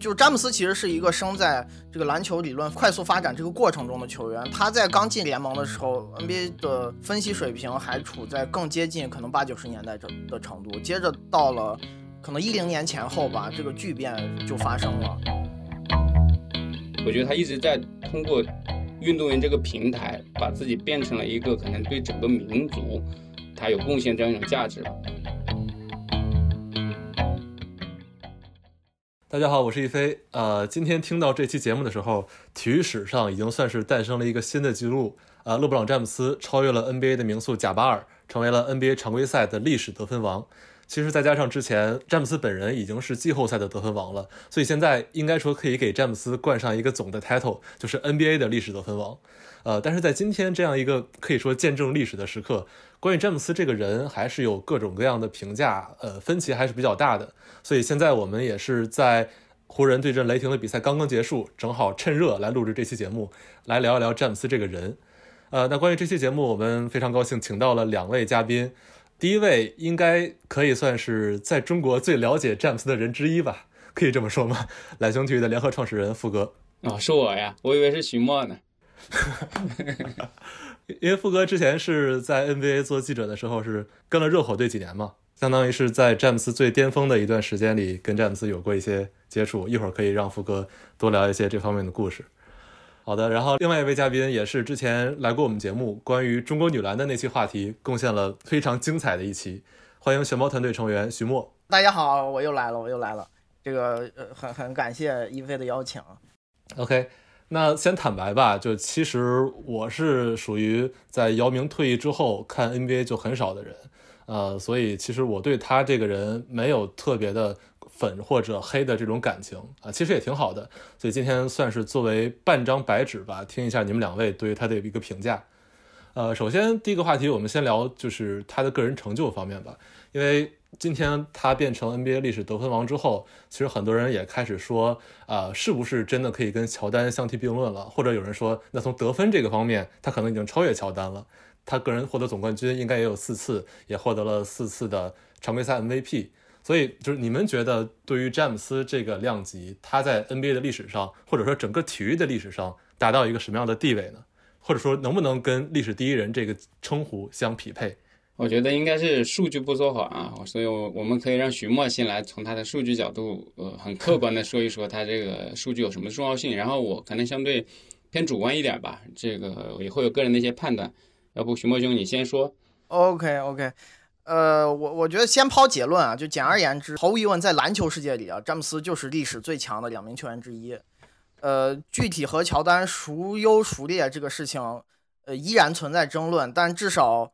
就詹姆斯其实是一个生在这个篮球理论快速发展这个过程中的球员。他在刚进联盟的时候，NBA 的分析水平还处在更接近可能八九十年代这的程度。接着到了可能一零年前后吧，这个巨变就发生了。我觉得他一直在通过运动员这个平台，把自己变成了一个可能对整个民族他有贡献这样一种价值吧。大家好，我是一飞。呃，今天听到这期节目的时候，体育史上已经算是诞生了一个新的记录。呃，勒布朗·詹姆斯超越了 NBA 的名宿贾巴尔，成为了 NBA 常规赛的历史得分王。其实再加上之前詹姆斯本人已经是季后赛的得分王了，所以现在应该说可以给詹姆斯冠上一个总的 title，就是 NBA 的历史得分王。呃，但是在今天这样一个可以说见证历史的时刻，关于詹姆斯这个人还是有各种各样的评价，呃，分歧还是比较大的。所以现在我们也是在湖人对阵雷霆的比赛刚刚结束，正好趁热来录制这期节目，来聊一聊詹姆斯这个人。呃，那关于这期节目，我们非常高兴请到了两位嘉宾。第一位应该可以算是在中国最了解詹姆斯的人之一吧，可以这么说吗？懒熊体育的联合创始人付哥。哦，是我呀，我以为是徐墨呢。因为付哥之前是在 NBA 做记者的时候是跟了热火队几年嘛，相当于是在詹姆斯最巅峰的一段时间里跟詹姆斯有过一些接触。一会儿可以让福哥多聊一些这方面的故事。好的，然后另外一位嘉宾也是之前来过我们节目关于中国女篮的那期话题，贡献了非常精彩的一期。欢迎熊猫团队成员徐墨。大家好，我又来了，我又来了。这个呃，很很感谢一飞的邀请。OK。那先坦白吧，就其实我是属于在姚明退役之后看 NBA 就很少的人，呃，所以其实我对他这个人没有特别的粉或者黑的这种感情啊，其实也挺好的。所以今天算是作为半张白纸吧，听一下你们两位对于他的一个评价。呃，首先第一个话题，我们先聊就是他的个人成就方面吧，因为。今天他变成 NBA 历史得分王之后，其实很多人也开始说，啊，是不是真的可以跟乔丹相提并论了？或者有人说，那从得分这个方面，他可能已经超越乔丹了。他个人获得总冠军应该也有四次，也获得了四次的常规赛 MVP。所以，就是你们觉得，对于詹姆斯这个量级，他在 NBA 的历史上，或者说整个体育的历史上，达到一个什么样的地位呢？或者说，能不能跟历史第一人这个称呼相匹配？我觉得应该是数据不说谎啊，所以我我们可以让徐墨先来从他的数据角度，呃，很客观的说一说他这个数据有什么重要性，然后我可能相对偏主观一点吧，这个也会有个人的一些判断。要不徐墨兄你先说？OK OK，呃，我我觉得先抛结论啊，就简而言之，毫无疑问，在篮球世界里啊，詹姆斯就是历史最强的两名球员之一。呃，具体和乔丹孰优孰劣这个事情，呃，依然存在争论，但至少。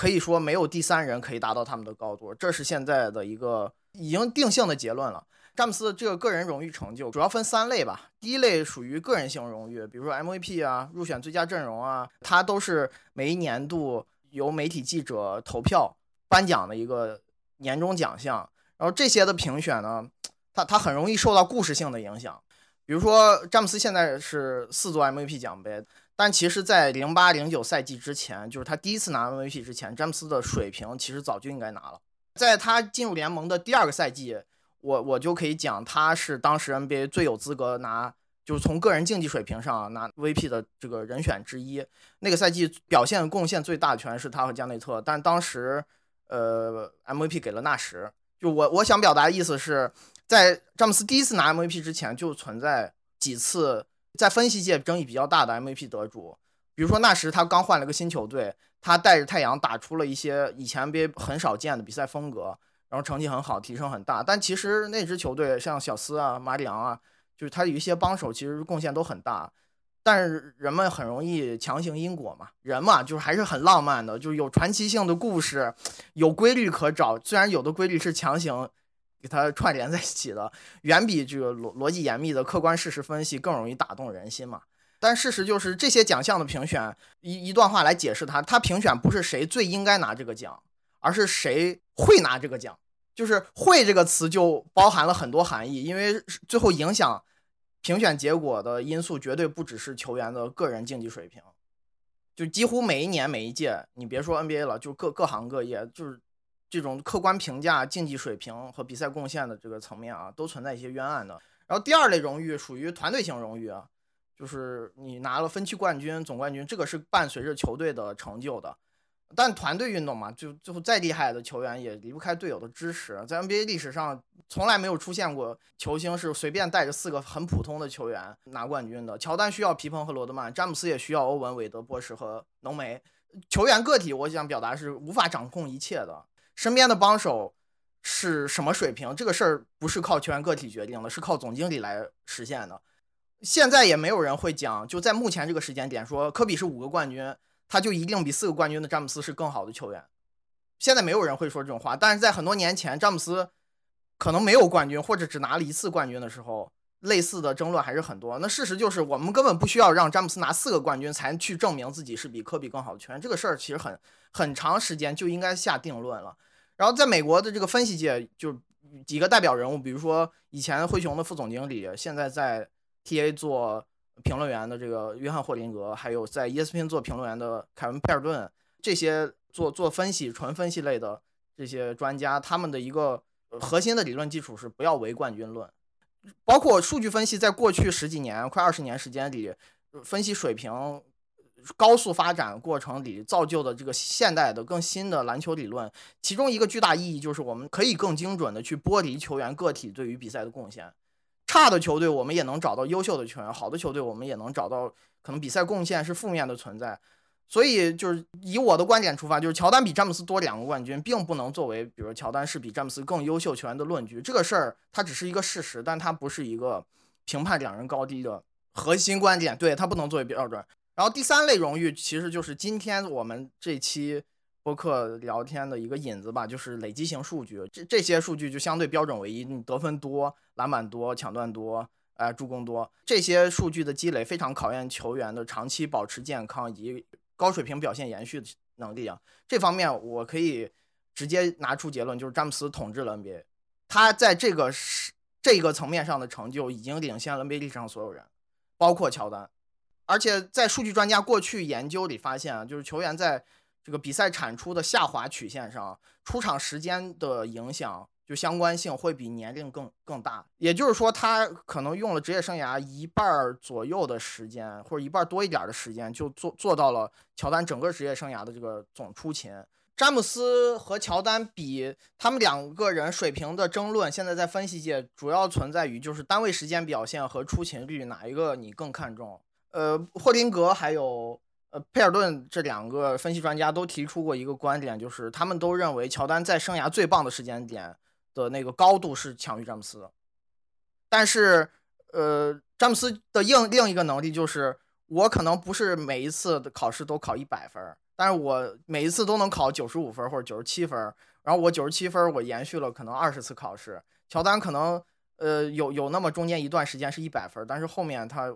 可以说没有第三人可以达到他们的高度，这是现在的一个已经定性的结论了。詹姆斯这个个人荣誉成就主要分三类吧，第一类属于个人性荣誉，比如说 MVP 啊、入选最佳阵容啊，它都是每一年度由媒体记者投票颁奖的一个年终奖项。然后这些的评选呢，它它很容易受到故事性的影响，比如说詹姆斯现在是四座 MVP 奖杯。但其实，在零八零九赛季之前，就是他第一次拿 MVP 之前，詹姆斯的水平其实早就应该拿了。在他进入联盟的第二个赛季，我我就可以讲，他是当时 NBA 最有资格拿，就是从个人竞技水平上拿 VP 的这个人选之一。那个赛季表现贡献最大的全是他和加内特，但当时，呃，MVP 给了纳什。就我我想表达的意思是，在詹姆斯第一次拿 MVP 之前，就存在几次。在分析界争议比较大的 MVP 得主，比如说那时他刚换了个新球队，他带着太阳打出了一些以前 NBA 很少见的比赛风格，然后成绩很好，提升很大。但其实那支球队像小斯啊、马里昂啊，就是他有一些帮手，其实贡献都很大。但是人们很容易强行因果嘛，人嘛就是还是很浪漫的，就是有传奇性的故事，有规律可找。虽然有的规律是强行。给它串联在一起的，远比这个逻逻辑严密的客观事实分析更容易打动人心嘛。但事实就是，这些奖项的评选，一一段话来解释它，它评选不是谁最应该拿这个奖，而是谁会拿这个奖。就是“会”这个词就包含了很多含义，因为最后影响评选结果的因素绝对不只是球员的个人竞技水平，就几乎每一年每一届，你别说 NBA 了，就各各行各业，就是。这种客观评价竞技水平和比赛贡献的这个层面啊，都存在一些冤案的。然后第二类荣誉属于团队型荣誉啊，就是你拿了分区冠军、总冠军，这个是伴随着球队的成就的。但团队运动嘛，就最后再厉害的球员也离不开队友的支持。在 NBA 历史上，从来没有出现过球星是随便带着四个很普通的球员拿冠军的。乔丹需要皮蓬和罗德曼，詹姆斯也需要欧文、韦德、波什和浓眉。球员个体，我想表达是无法掌控一切的。身边的帮手是什么水平，这个事儿不是靠球员个体决定的，是靠总经理来实现的。现在也没有人会讲，就在目前这个时间点说科比是五个冠军。他就一定比四个冠军的詹姆斯是更好的球员。现在没有人会说这种话，但是在很多年前，詹姆斯可能没有冠军或者只拿了一次冠军的时候，类似的争论还是很多。那事实就是，我们根本不需要让詹姆斯拿四个冠军才去证明自己是比科比更好的球员。这个事儿其实很很长时间就应该下定论了。然后在美国的这个分析界，就几个代表人物，比如说以前灰熊的副总经理，现在在 TA 做。评论员的这个约翰霍林格，还有在 ESPN 做评论员的凯文佩尔顿，这些做做分析、纯分析类的这些专家，他们的一个核心的理论基础是不要唯冠军论。包括数据分析，在过去十几年、快二十年时间里，分析水平高速发展过程里造就的这个现代的更新的篮球理论，其中一个巨大意义就是我们可以更精准的去剥离球员个体对于比赛的贡献。差的球队，我们也能找到优秀的球员；好的球队，我们也能找到可能比赛贡献是负面的存在。所以，就是以我的观点出发，就是乔丹比詹姆斯多两个冠军，并不能作为，比如乔丹是比詹姆斯更优秀球员的论据。这个事儿它只是一个事实，但它不是一个评判两人高低的核心观点。对，它不能作为标准。然后第三类荣誉，其实就是今天我们这期。播客聊天的一个引子吧，就是累积型数据，这这些数据就相对标准为一，你得分多、篮板多、抢断多、呃助攻多，这些数据的积累非常考验球员的长期保持健康以及高水平表现延续的能力啊。这方面我可以直接拿出结论，就是詹姆斯统治了 NBA，他在这个是这个层面上的成就已经领先了 NBA 历史上所有人，包括乔丹。而且在数据专家过去研究里发现啊，就是球员在这个比赛产出的下滑曲线上，出场时间的影响就相关性会比年龄更更大。也就是说，他可能用了职业生涯一半左右的时间，或者一半多一点的时间，就做做到了乔丹整个职业生涯的这个总出勤。詹姆斯和乔丹比，他们两个人水平的争论，现在在分析界主要存在于就是单位时间表现和出勤率哪一个你更看重？呃，霍林格还有。呃，佩尔顿这两个分析专家都提出过一个观点，就是他们都认为乔丹在生涯最棒的时间点的那个高度是强于詹姆斯的。但是，呃，詹姆斯的另另一个能力就是，我可能不是每一次的考试都考一百分，但是我每一次都能考九十五分或者九十七分，然后我九十七分我延续了可能二十次考试。乔丹可能，呃，有有那么中间一段时间是一百分，但是后面他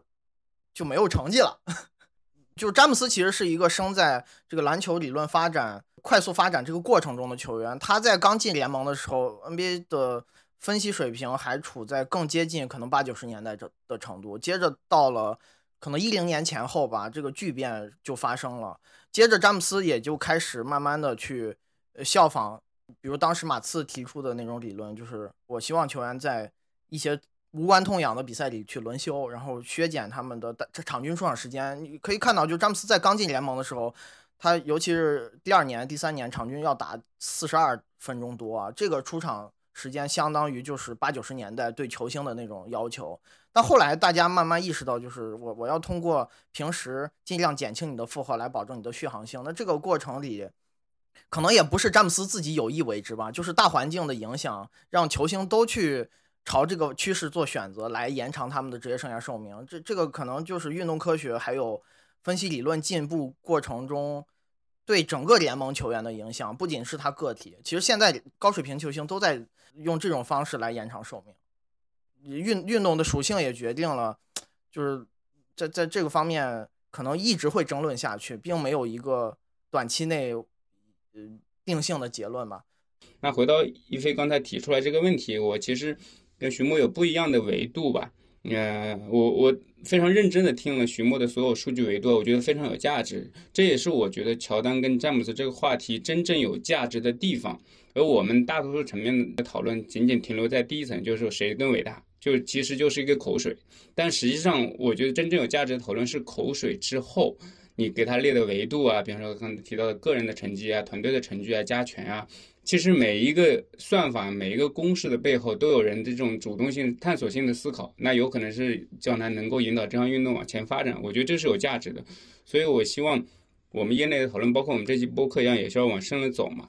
就没有成绩了。就詹姆斯其实是一个生在这个篮球理论发展快速发展这个过程中的球员。他在刚进联盟的时候，NBA 的分析水平还处在更接近可能八九十年代这的程度。接着到了可能一零年前后吧，这个巨变就发生了。接着詹姆斯也就开始慢慢的去效仿，比如当时马刺提出的那种理论，就是我希望球员在一些。无关痛痒的比赛里去轮休，然后削减他们的这场均出场时间。你可以看到，就詹姆斯在刚进联盟的时候，他尤其是第二年、第三年，场均要打四十二分钟多啊，这个出场时间相当于就是八九十年代对球星的那种要求。但后来大家慢慢意识到，就是我我要通过平时尽量减轻你的负荷来保证你的续航性。那这个过程里，可能也不是詹姆斯自己有意为之吧，就是大环境的影响，让球星都去。朝这个趋势做选择，来延长他们的职业生涯寿命。这这个可能就是运动科学还有分析理论进步过程中对整个联盟球员的影响，不仅是他个体。其实现在高水平球星都在用这种方式来延长寿命。运运动的属性也决定了，就是在在这个方面可能一直会争论下去，并没有一个短期内呃定性的结论吧。那回到一飞刚才提出来这个问题，我其实。跟徐墨有不一样的维度吧，呃，我我非常认真的听了徐墨的所有数据维度，我觉得非常有价值。这也是我觉得乔丹跟詹姆斯这个话题真正有价值的地方。而我们大多数层面的讨论仅仅停留在第一层，就是谁更伟大，就其实就是一个口水。但实际上，我觉得真正有价值的讨论是口水之后，你给他列的维度啊，比方说刚才提到的个人的成绩啊、团队的成绩啊、加权啊，其实每一个算法、每一个公式的背后，都有人的这种主动性、探索性的思考。那有可能是将来能够引导这项运动往前发展。我觉得这是有价值的。所以我希望我们业内的讨论，包括我们这期播客一样，也需要往深了走嘛。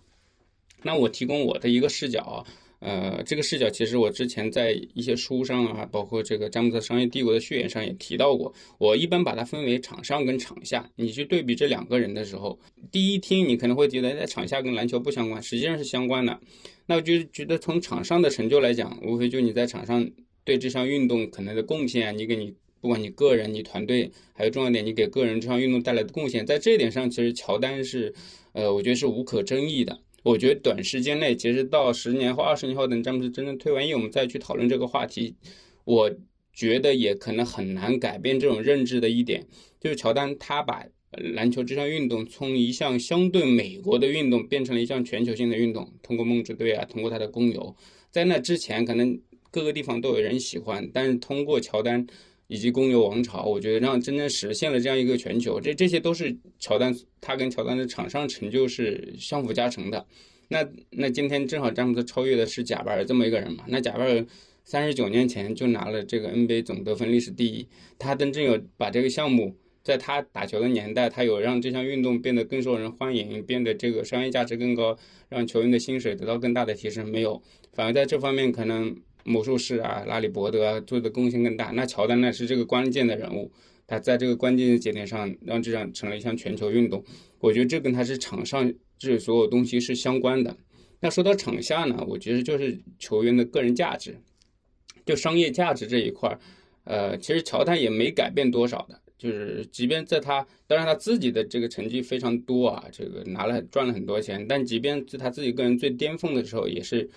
那我提供我的一个视角。呃，这个视角其实我之前在一些书上啊，包括这个詹姆斯商业帝国的序言上也提到过。我一般把它分为场上跟场下。你去对比这两个人的时候，第一听你可能会觉得在场下跟篮球不相关，实际上是相关的。那我就觉得从场上的成就来讲，无非就你在场上对这项运动可能的贡献，你给你不管你个人、你团队，还有重要点，你给个人这项运动带来的贡献，在这一点上，其实乔丹是，呃，我觉得是无可争议的。我觉得短时间内，其实到十年后、二十年后，等詹姆斯真正退完役，我们再去讨论这个话题，我觉得也可能很难改变这种认知的一点，就是乔丹他把篮球这项运动从一项相对美国的运动变成了一项全球性的运动，通过梦之队啊，通过他的公牛，在那之前可能各个地方都有人喜欢，但是通过乔丹。以及公牛王朝，我觉得让真正实现了这样一个全球，这这些都是乔丹他跟乔丹的场上成就是相辅加成的。那那今天正好詹姆斯超越的是贾巴尔这么一个人嘛？那贾巴尔三十九年前就拿了这个 NBA 总得分历史第一，他真正有把这个项目在他打球的年代，他有让这项运动变得更受人欢迎，变得这个商业价值更高，让球员的薪水得到更大的提升？没有，反而在这方面可能。魔术师啊，拉里伯德啊，做的贡献更大。那乔丹呢是这个关键的人物，他在这个关键的节点上让这项成了一项全球运动。我觉得这跟他是场上这所有东西是相关的。那说到场下呢，我觉得就是球员的个人价值，就商业价值这一块儿，呃，其实乔丹也没改变多少的。就是即便在他，当然他自己的这个成绩非常多啊，这个拿了赚了很多钱，但即便是他自己个人最巅峰的时候，也是。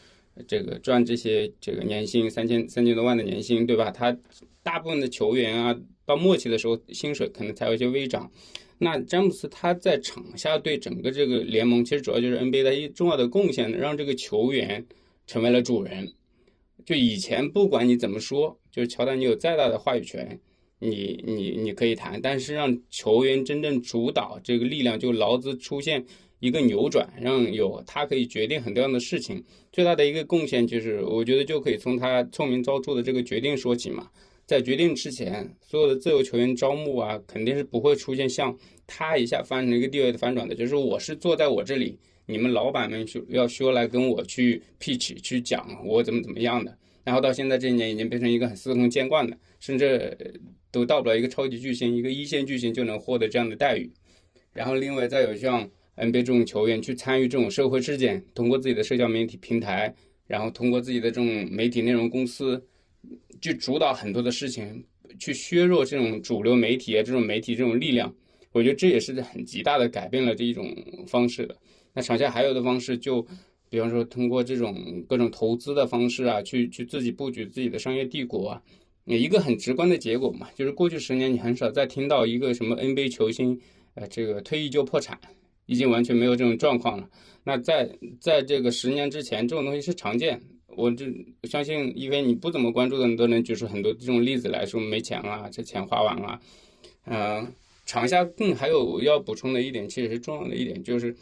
这个赚这些这个年薪三千三千多万的年薪，对吧？他大部分的球员啊，到末期的时候薪水可能才有一些微涨。那詹姆斯他在场下对整个这个联盟，其实主要就是 NBA 的一重要的贡献，让这个球员成为了主人。就以前不管你怎么说，就是乔丹你有再大的话语权，你你你可以谈，但是让球员真正主导这个力量，就劳资出现。一个扭转，让有他可以决定很多样的事情。最大的一个贡献就是，我觉得就可以从他臭名昭著的这个决定说起嘛。在决定之前，所有的自由球员招募啊，肯定是不会出现像他一下发生一个地位的反转的。就是我是坐在我这里，你们老板们说要说来跟我去 pitch 去讲我怎么怎么样的。然后到现在这一年，已经变成一个很司空见惯的，甚至都到不了一个超级巨星、一个一线巨星就能获得这样的待遇。然后另外再有像。NBA 这种球员去参与这种社会事件，通过自己的社交媒体平台，然后通过自己的这种媒体内容公司，去主导很多的事情，去削弱这种主流媒体啊这种媒体这种力量。我觉得这也是很极大的改变了这一种方式的。那场下还有的方式，就比方说通过这种各种投资的方式啊，去去自己布局自己的商业帝国啊。一个很直观的结果嘛，就是过去十年你很少再听到一个什么 NBA 球星，呃，这个退役就破产。已经完全没有这种状况了。那在在这个十年之前，这种东西是常见。我这相信，因为你不怎么关注的，你都能举出很多这种例子来说，没钱啊，这钱花完了。嗯，场下更还有要补充的一点，其实是重要的一点，就是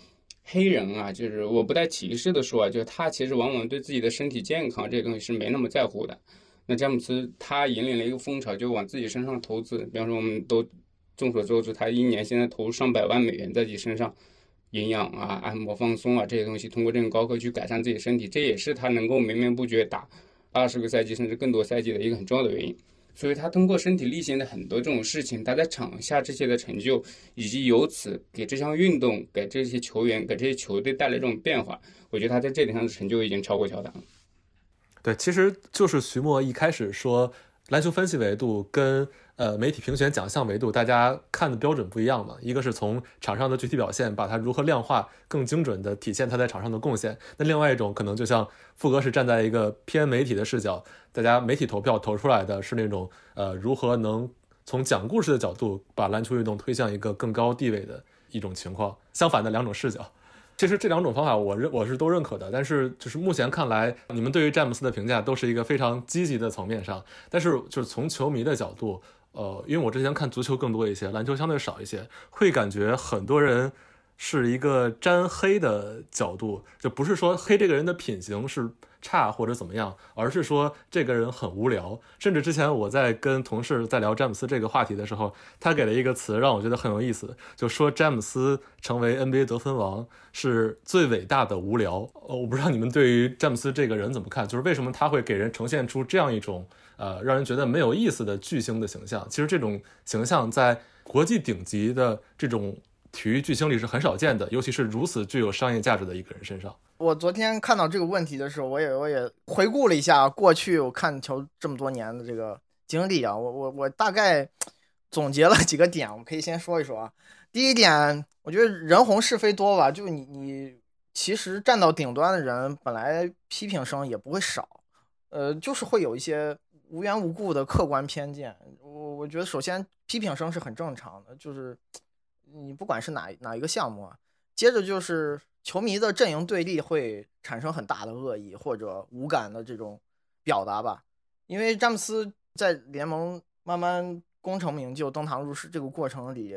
黑人啊，就是我不带歧视的说啊，就是他其实往往对自己的身体健康这些东西是没那么在乎的。那詹姆斯他引领了一个风潮，就往自己身上投资。比方说，我们都众所周知，他一年现在投入上百万美元在自己身上。营养啊，按摩放松啊，这些东西通过这种高科去改善自己身体，这也是他能够绵绵不绝打二十个赛季甚至更多赛季的一个很重要的原因。所以，他通过身体力行的很多这种事情，他在场下这些的成就，以及由此给这项运动、给这些球员、给这些球队带来这种变化，我觉得他在这点上的成就已经超过乔丹了。对，其实就是徐墨一开始说，篮球分析维度跟。呃，媒体评选奖项维度，大家看的标准不一样嘛？一个是从场上的具体表现，把它如何量化，更精准的体现他在场上的贡献。那另外一种可能，就像富哥是站在一个偏媒体的视角，大家媒体投票投出来的是那种呃，如何能从讲故事的角度把篮球运动推向一个更高地位的一种情况。相反的两种视角。其实这两种方法我认我是都认可的，但是就是目前看来，你们对于詹姆斯的评价都是一个非常积极的层面上，但是就是从球迷的角度，呃，因为我之前看足球更多一些，篮球相对少一些，会感觉很多人。是一个沾黑的角度，就不是说黑这个人的品行是差或者怎么样，而是说这个人很无聊。甚至之前我在跟同事在聊詹姆斯这个话题的时候，他给了一个词让我觉得很有意思，就说詹姆斯成为 NBA 得分王是最伟大的无聊。呃，我不知道你们对于詹姆斯这个人怎么看，就是为什么他会给人呈现出这样一种呃让人觉得没有意思的巨星的形象？其实这种形象在国际顶级的这种。体育巨星里是很少见的，尤其是如此具有商业价值的一个人身上。我昨天看到这个问题的时候，我也我也回顾了一下过去我看球这么多年的这个经历啊，我我我大概总结了几个点，我可以先说一说啊。第一点，我觉得人红是非多吧，就你你其实站到顶端的人，本来批评声也不会少，呃，就是会有一些无缘无故的客观偏见。我我觉得首先批评声是很正常的，就是。你不管是哪哪一个项目啊，接着就是球迷的阵营对立会产生很大的恶意或者无感的这种表达吧。因为詹姆斯在联盟慢慢功成名就、登堂入室这个过程里，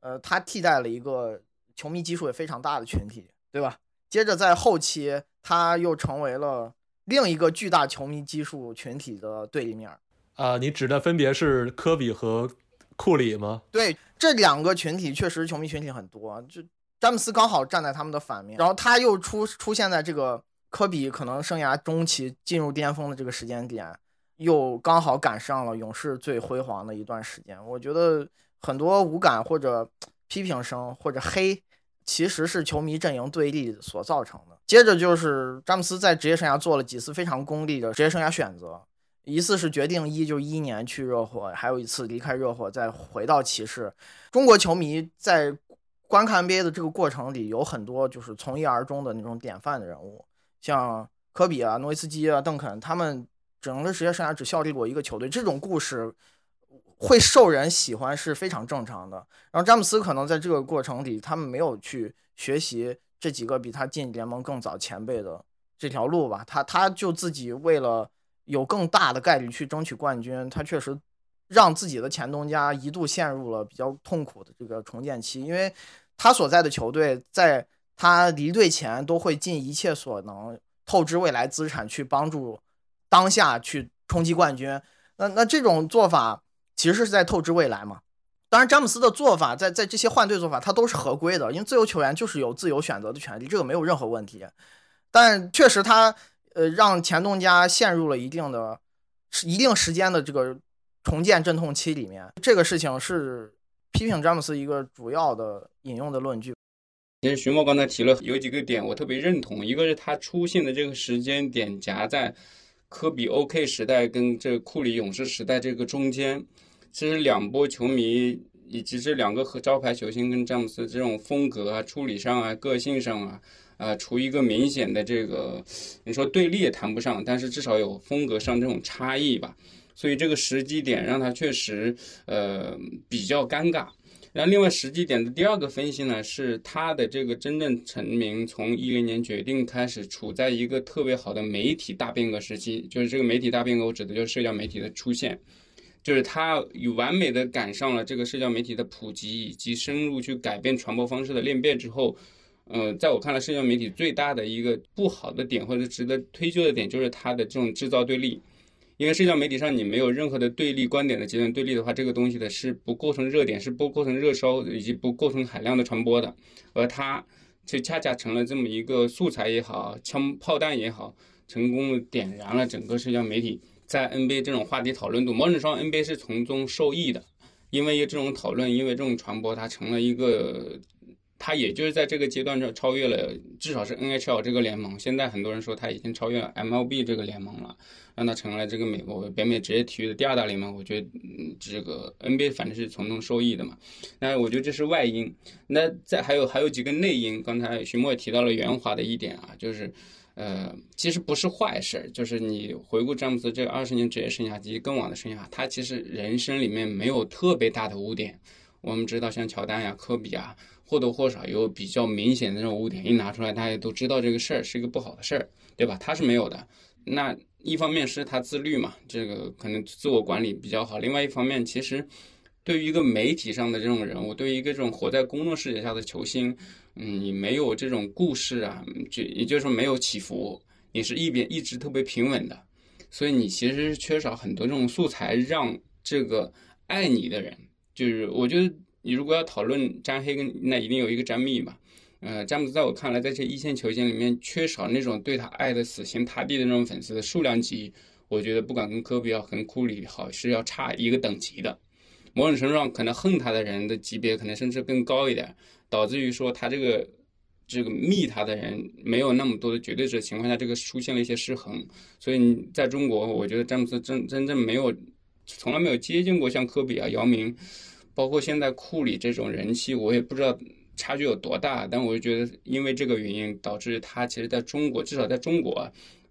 呃，他替代了一个球迷基数也非常大的群体，对吧？接着在后期，他又成为了另一个巨大球迷基数群体的对立面。啊，你指的分别是科比和库里吗？对。这两个群体确实球迷群体很多，就詹姆斯刚好站在他们的反面，然后他又出出现在这个科比可能生涯中期进入巅峰的这个时间点，又刚好赶上了勇士最辉煌的一段时间。我觉得很多无感或者批评声或者黑，其实是球迷阵营对立所造成的。接着就是詹姆斯在职业生涯做了几次非常功利的职业生涯选择。一次是决定一就一年去热火，还有一次离开热火再回到骑士。中国球迷在观看 NBA 的这个过程里，有很多就是从一而终的那种典范的人物，像科比啊、诺维斯基啊、邓肯，他们整个职业生涯只效力过一个球队，这种故事会受人喜欢是非常正常的。然后詹姆斯可能在这个过程里，他们没有去学习这几个比他进联盟更早前辈的这条路吧，他他就自己为了。有更大的概率去争取冠军，他确实让自己的前东家一度陷入了比较痛苦的这个重建期，因为他所在的球队在他离队前都会尽一切所能透支未来资产去帮助当下去冲击冠军。那那这种做法其实是在透支未来嘛？当然，詹姆斯的做法在在这些换队做法他都是合规的，因为自由球员就是有自由选择的权利，这个没有任何问题。但确实他。呃，让前东家陷入了一定的、一定时间的这个重建阵痛期里面，这个事情是批评詹姆斯一个主要的引用的论据。其实徐墨刚才提了有几个点，我特别认同。一个是他出现的这个时间点夹在科比 OK 时代跟这库里勇士时代这个中间，其实两波球迷以及这两个和招牌球星跟詹姆斯这种风格啊、处理上啊、个性上啊。啊，除一个明显的这个，你说对立也谈不上，但是至少有风格上这种差异吧。所以这个时机点让他确实呃比较尴尬。然后另外时机点的第二个分析呢，是他的这个真正成名从一零年决定开始，处在一个特别好的媒体大变革时期。就是这个媒体大变革，我指的就是社交媒体的出现，就是他有完美的赶上了这个社交媒体的普及以及深入去改变传播方式的裂变之后。嗯，在我看来，社交媒体最大的一个不好的点或者值得推究的点，就是它的这种制造对立。因为社交媒体上你没有任何的对立观点的极端对立的话，这个东西的是不构成热点，是不构成热搜，以及不构成海量的传播的。而它却恰恰成了这么一个素材也好，枪炮弹也好，成功的点燃了整个社交媒体在 NBA 这种话题讨论度。某种程度上，NBA 是从中受益的，因为这种讨论，因为这种传播，它成了一个。他也就是在这个阶段上超越了，至少是 NHL 这个联盟。现在很多人说他已经超越了 MLB 这个联盟了，让他成了这个美国北美职业体育的第二大联盟。我觉得这个 NBA 反正是从中受益的嘛。那我觉得这是外因。那再还有还有几个内因。刚才徐墨也提到了圆滑的一点啊，就是呃，其实不是坏事。就是你回顾詹姆斯这二十年职业生涯及更往的生涯，他其实人生里面没有特别大的污点。我们知道像乔丹呀、科比啊。或多或少有比较明显的这种污点，一拿出来大家都知道这个事儿是一个不好的事儿，对吧？他是没有的。那一方面是他自律嘛，这个可能自我管理比较好；另外一方面，其实对于一个媒体上的这种人物，对于一个这种活在公众视野下的球星，嗯，你没有这种故事啊，就也就是说没有起伏，你是一边一直特别平稳的，所以你其实是缺少很多这种素材，让这个爱你的人，就是我觉得。你如果要讨论詹黑跟那一定有一个詹密嘛，呃，詹姆斯在我看来，在这一线球星里面缺少那种对他爱的死心塌地的那种粉丝的数量级，我觉得不管跟科比也好，跟库里好是要差一个等级的。某种程度上，可能恨他的人的级别可能甚至更高一点，导致于说他这个这个密他的人没有那么多的绝对值情况下，这个出现了一些失衡。所以你在中国，我觉得詹姆斯真真正没有从来没有接近过像科比啊、姚明。包括现在库里这种人气，我也不知道差距有多大，但我就觉得因为这个原因导致他其实在中国，至少在中国，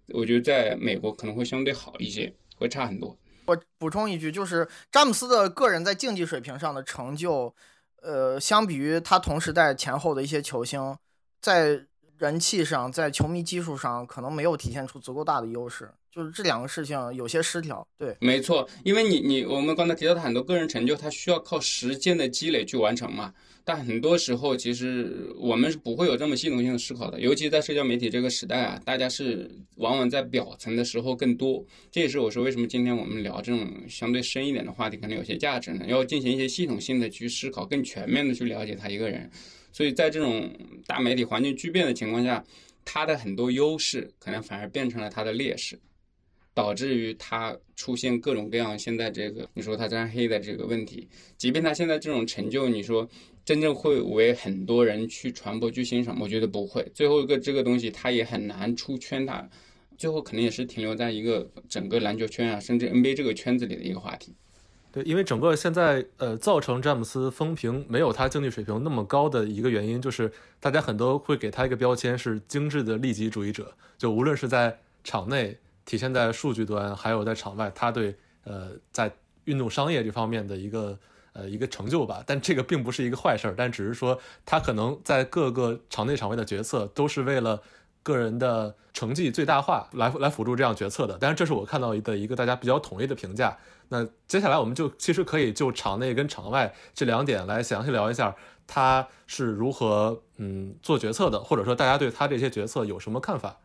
我觉得在美国可能会相对好一些，会差很多。我补充一句，就是詹姆斯的个人在竞技水平上的成就，呃，相比于他同时代前后的一些球星，在人气上，在球迷基数上，可能没有体现出足够大的优势。就是这两个事情有些失调，对，没错，因为你你我们刚才提到的很多个人成就，它需要靠时间的积累去完成嘛。但很多时候，其实我们是不会有这么系统性的思考的，尤其在社交媒体这个时代啊，大家是往往在表层的时候更多。这也是我说为什么今天我们聊这种相对深一点的话题，可能有些价值呢？要进行一些系统性的去思考，更全面的去了解他一个人。所以在这种大媒体环境巨变的情况下，他的很多优势可能反而变成了他的劣势。导致于他出现各种各样现在这个你说他沾黑的这个问题，即便他现在这种成就，你说真正会为很多人去传播去欣赏，我觉得不会。最后一个这个东西他也很难出圈，他最后肯定也是停留在一个整个篮球圈啊，甚至 NBA 这个圈子里的一个话题。对，因为整个现在呃造成詹姆斯风评没有他竞技水平那么高的一个原因，就是大家很多会给他一个标签是精致的利己主义者，就无论是在场内。体现在数据端，还有在场外，他对呃在运动商业这方面的一个呃一个成就吧。但这个并不是一个坏事儿，但只是说他可能在各个场内场外的决策都是为了个人的成绩最大化来来辅助这样决策的。但是这是我看到的一个大家比较统一的评价。那接下来我们就其实可以就场内跟场外这两点来详细聊一下他是如何嗯做决策的，或者说大家对他这些决策有什么看法。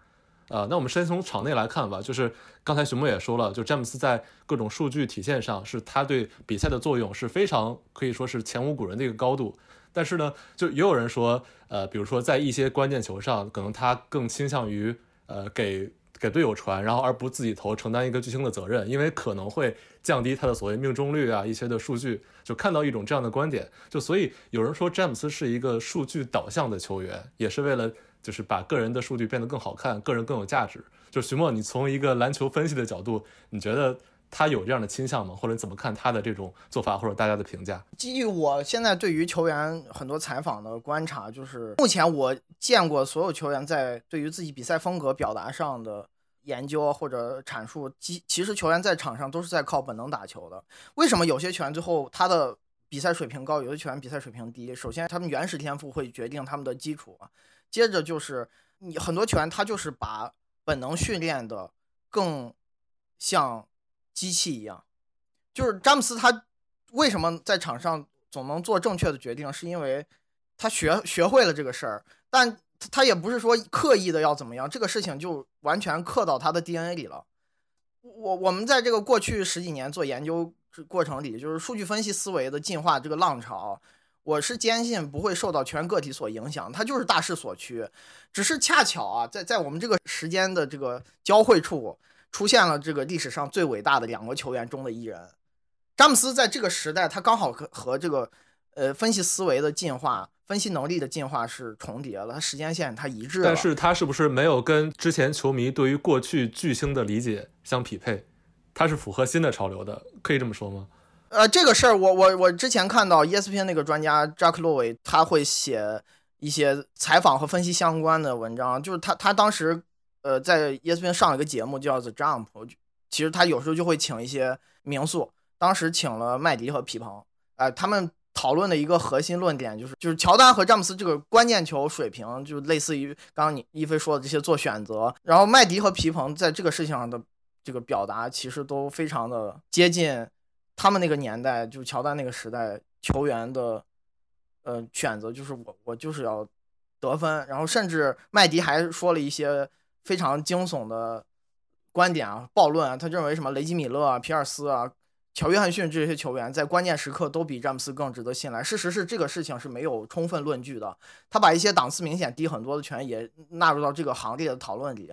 呃，那我们先从场内来看吧，就是刚才熊木也说了，就詹姆斯在各种数据体现上，是他对比赛的作用是非常可以说是前无古人的一个高度。但是呢，就也有人说，呃，比如说在一些关键球上，可能他更倾向于呃给给队友传，然后而不自己投，承担一个巨星的责任，因为可能会降低他的所谓命中率啊一些的数据。就看到一种这样的观点，就所以有人说詹姆斯是一个数据导向的球员，也是为了。就是把个人的数据变得更好看，个人更有价值。就徐墨，你从一个篮球分析的角度，你觉得他有这样的倾向吗？或者你怎么看他的这种做法，或者大家的评价？基于我现在对于球员很多采访的观察，就是目前我见过所有球员在对于自己比赛风格表达上的研究或者阐述，其其实球员在场上都是在靠本能打球的。为什么有些球员最后他的比赛水平高，有的球员比赛水平低？首先，他们原始天赋会决定他们的基础。接着就是你很多球员，他就是把本能训练的更像机器一样。就是詹姆斯，他为什么在场上总能做正确的决定，是因为他学学会了这个事儿。但他也不是说刻意的要怎么样，这个事情就完全刻到他的 DNA 里了。我我们在这个过去十几年做研究过程里，就是数据分析思维的进化这个浪潮。我是坚信不会受到全个体所影响，它就是大势所趋，只是恰巧啊，在在我们这个时间的这个交汇处，出现了这个历史上最伟大的两个球员中的一人，詹姆斯在这个时代，他刚好和和这个呃分析思维的进化、分析能力的进化是重叠了，它时间线它一致了。但是他是不是没有跟之前球迷对于过去巨星的理解相匹配？他是符合新的潮流的，可以这么说吗？呃，这个事儿，我我我之前看到 ESPN 那个专家扎克洛维，他会写一些采访和分析相关的文章。就是他他当时呃在 ESPN 上了一个节目叫 The Jump，其实他有时候就会请一些名宿，当时请了麦迪和皮蓬，呃，他们讨论的一个核心论点就是，就是乔丹和詹姆斯这个关键球水平，就类似于刚刚你一飞说的这些做选择，然后麦迪和皮蓬在这个事情上的这个表达，其实都非常的接近他们那个年代，就乔丹那个时代球员的呃选择，就是我我就是要得分，然后甚至麦迪还说了一些非常惊悚的观点啊、暴论啊，他认为什么雷吉米勒啊、皮尔斯啊。乔约翰逊这些球员在关键时刻都比詹姆斯更值得信赖。事实是，这个事情是没有充分论据的。他把一些档次明显低很多的球员也纳入到这个行列的讨论里。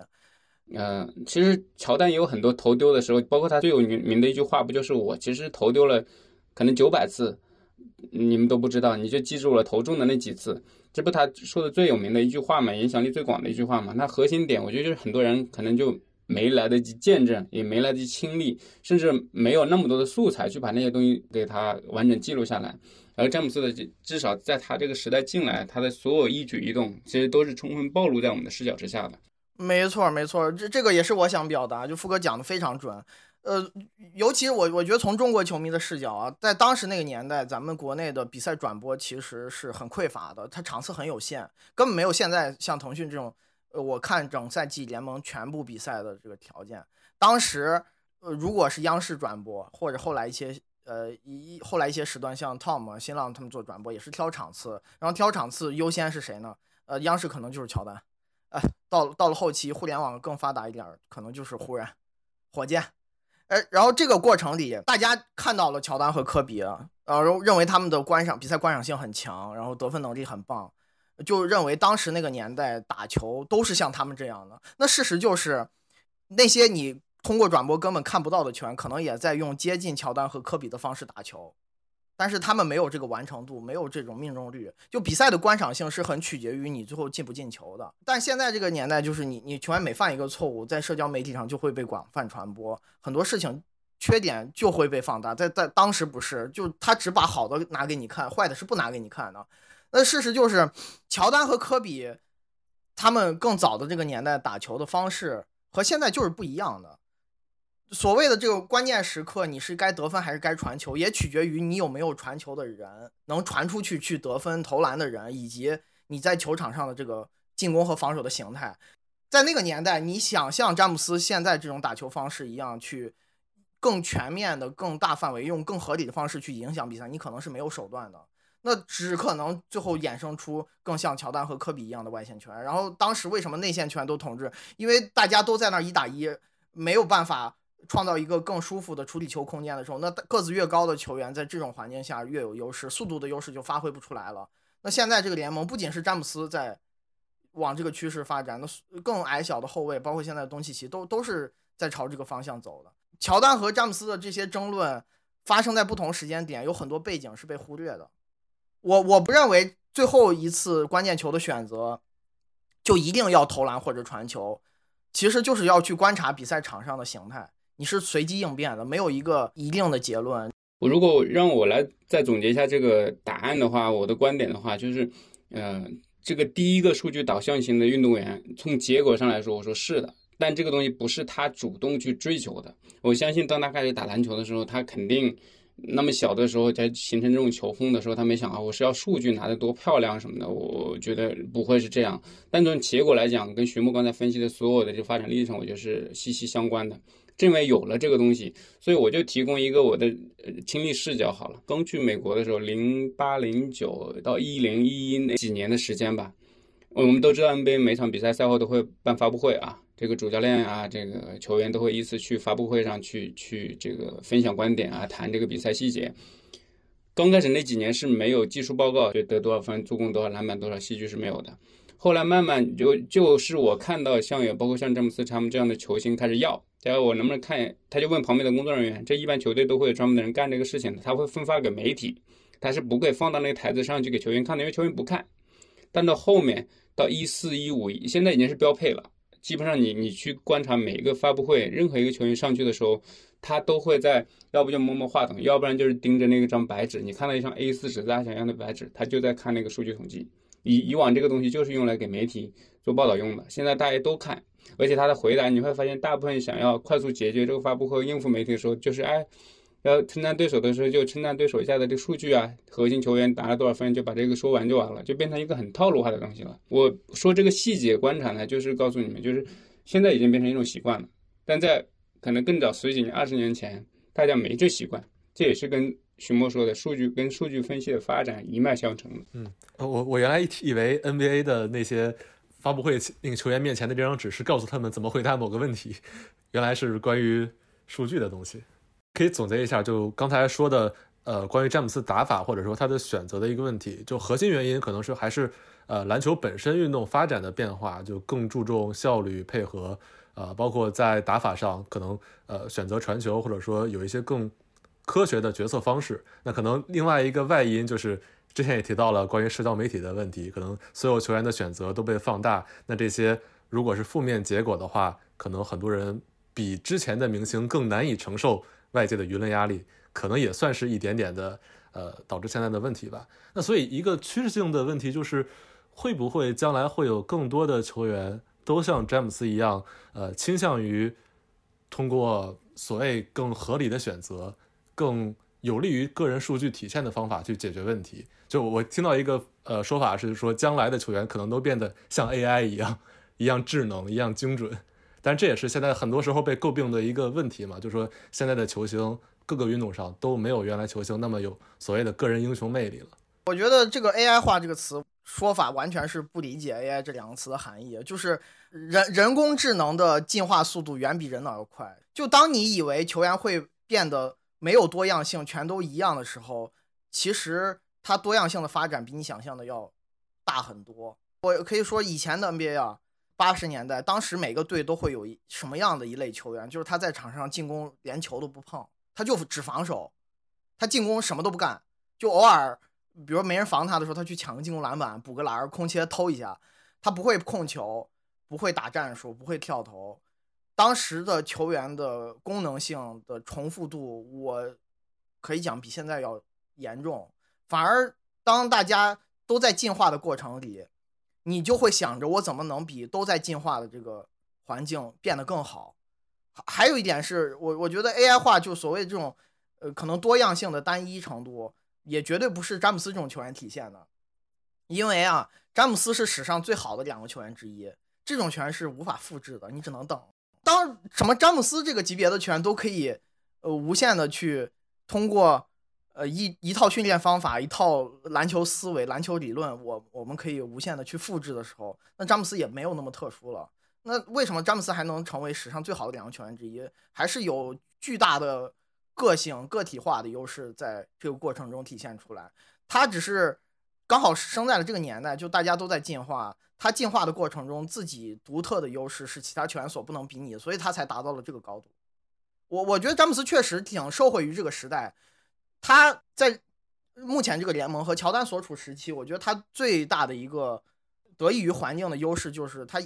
嗯，其实乔丹也有很多投丢的时候，包括他最有名的一句话，不就是我其实投丢了可能九百次，你们都不知道，你就记住了投中的那几次，这不他说的最有名的一句话嘛，影响力最广的一句话嘛。那核心点，我觉得就是很多人可能就。没来得及见证，也没来得及亲历，甚至没有那么多的素材去把那些东西给他完整记录下来。而詹姆斯的至少在他这个时代进来，他的所有一举一动，其实都是充分暴露在我们的视角之下的。没错，没错，这这个也是我想表达。就富哥讲的非常准。呃，尤其我我觉得从中国球迷的视角啊，在当时那个年代，咱们国内的比赛转播其实是很匮乏的，它场次很有限，根本没有现在像腾讯这种。呃，我看整赛季联盟全部比赛的这个条件，当时，呃，如果是央视转播，或者后来一些，呃，一后来一些时段，像 Tom、新浪他们做转播，也是挑场次，然后挑场次优先是谁呢？呃，央视可能就是乔丹，呃，到到了后期，互联网更发达一点，可能就是湖人、火箭，呃，然后这个过程里，大家看到了乔丹和科比，然后认为他们的观赏比赛观赏性很强，然后得分能力很棒。就认为当时那个年代打球都是像他们这样的。那事实就是，那些你通过转播根本看不到的球员，可能也在用接近乔丹和科比的方式打球，但是他们没有这个完成度，没有这种命中率。就比赛的观赏性是很取决于你最后进不进球的。但现在这个年代，就是你你球员每犯一个错误，在社交媒体上就会被广泛传播，很多事情缺点就会被放大。在在当时不是，就他只把好的拿给你看，坏的是不拿给你看的。那事实就是，乔丹和科比，他们更早的这个年代打球的方式和现在就是不一样的。所谓的这个关键时刻，你是该得分还是该传球，也取决于你有没有传球的人，能传出去去得分投篮的人，以及你在球场上的这个进攻和防守的形态。在那个年代，你想像詹姆斯现在这种打球方式一样，去更全面的、更大范围、用更合理的方式去影响比赛，你可能是没有手段的。那只可能最后衍生出更像乔丹和科比一样的外线球员。然后当时为什么内线球员都统治？因为大家都在那一打一，没有办法创造一个更舒服的处理球空间的时候，那个子越高的球员在这种环境下越有优势，速度的优势就发挥不出来了。那现在这个联盟不仅是詹姆斯在往这个趋势发展，那更矮小的后卫，包括现在东契奇，都都是在朝这个方向走的。乔丹和詹姆斯的这些争论发生在不同时间点，有很多背景是被忽略的。我我不认为最后一次关键球的选择就一定要投篮或者传球，其实就是要去观察比赛场上的形态，你是随机应变的，没有一个一定的结论。我如果让我来再总结一下这个答案的话，我的观点的话就是，呃，这个第一个数据导向型的运动员，从结果上来说，我说是的，但这个东西不是他主动去追求的。我相信当他开始打篮球的时候，他肯定。那么小的时候才形成这种球风的时候，他没想啊，我是要数据拿得多漂亮什么的，我觉得不会是这样。但从结果来讲，跟徐木刚才分析的所有的这发展历程，我觉得是息息相关的。正因为有了这个东西，所以我就提供一个我的亲历视角好了。刚去美国的时候，零八零九到一零一一那几年的时间吧，我们都知道 NBA 每场比赛赛后都会办发布会啊。这个主教练啊，这个球员都会依次去发布会上去去这个分享观点啊，谈这个比赛细节。刚开始那几年是没有技术报告，就得多少分、助攻多少、篮板多少，戏剧是没有的。后来慢慢就就是我看到像有包括像詹姆斯他们这样的球星开始要，假如我能不能看，他就问旁边的工作人员，这一般球队都会有专门的人干这个事情的，他会分发给媒体，他是不会放到那个台子上去给球员看的，因为球员不看。但到后面到一四一五，现在已经是标配了。基本上，你你去观察每一个发布会，任何一个球员上去的时候，他都会在，要不就摸摸话筒，要不然就是盯着那个张白纸。你看到一张 A4 纸大小样的白纸，他就在看那个数据统计。以以往这个东西就是用来给媒体做报道用的，现在大家都看，而且他的回答你会发现，大部分想要快速解决这个发布会、应付媒体的时候，就是哎，要称赞对手的时候就称赞对手一下的这个数据啊，核心球员打了多少分，就把这个说完就完了，就变成一个很套路化的东西了。我说这个细节观察呢，就是告诉你们，就是现在已经变成一种习惯了，但在可能更早十几年、二十年前，大家没这习惯，这也是跟徐墨说的数据跟数据分析的发展一脉相承的。嗯，我我原来以为 NBA 的那些发布会那个球员面前的这张纸是告诉他们怎么回答某个问题，原来是关于数据的东西。可以总结一下，就刚才说的，呃，关于詹姆斯打法或者说他的选择的一个问题，就核心原因可能是还是呃篮球本身运动发展的变化，就更注重效率配合，呃，包括在打法上可能呃选择传球或者说有一些更科学的决策方式。那可能另外一个外因就是之前也提到了关于社交媒体的问题，可能所有球员的选择都被放大，那这些如果是负面结果的话，可能很多人比之前的明星更难以承受。外界的舆论压力可能也算是一点点的，呃，导致现在的问题吧。那所以一个趋势性的问题就是，会不会将来会有更多的球员都像詹姆斯一样，呃，倾向于通过所谓更合理的选择、更有利于个人数据体现的方法去解决问题？就我听到一个呃说法是说，将来的球员可能都变得像 AI 一样，一样智能，一样精准。但这也是现在很多时候被诟病的一个问题嘛，就是说现在的球星各个运动上都没有原来球星那么有所谓的个人英雄魅力了。我觉得这个 AI 化这个词说法完全是不理解 AI 这两个词的含义，就是人人工智能的进化速度远比人脑要快。就当你以为球员会变得没有多样性，全都一样的时候，其实它多样性的发展比你想象的要大很多。我可以说以前的 NBA 啊。八十年代，当时每个队都会有一什么样的一类球员，就是他在场上进攻连球都不碰，他就只防守，他进攻什么都不干，就偶尔，比如没人防他的时候，他去抢个进攻篮板，补个篮，空切偷一下，他不会控球，不会打战术，不会跳投。当时的球员的功能性的重复度，我可以讲比现在要严重。反而当大家都在进化的过程里。你就会想着我怎么能比都在进化的这个环境变得更好。还有一点是我我觉得 AI 化就所谓这种呃可能多样性的单一程度，也绝对不是詹姆斯这种球员体现的。因为啊，詹姆斯是史上最好的两个球员之一，这种球员是无法复制的，你只能等。当什么詹姆斯这个级别的球员都可以呃无限的去通过。呃，一一套训练方法，一套篮球思维、篮球理论，我我们可以无限的去复制的时候，那詹姆斯也没有那么特殊了。那为什么詹姆斯还能成为史上最好的两个球员之一？还是有巨大的个性、个体化的优势在这个过程中体现出来。他只是刚好生在了这个年代，就大家都在进化，他进化的过程中自己独特的优势是其他球员所不能比拟，所以他才达到了这个高度。我我觉得詹姆斯确实挺受惠于这个时代。他在目前这个联盟和乔丹所处时期，我觉得他最大的一个得益于环境的优势，就是他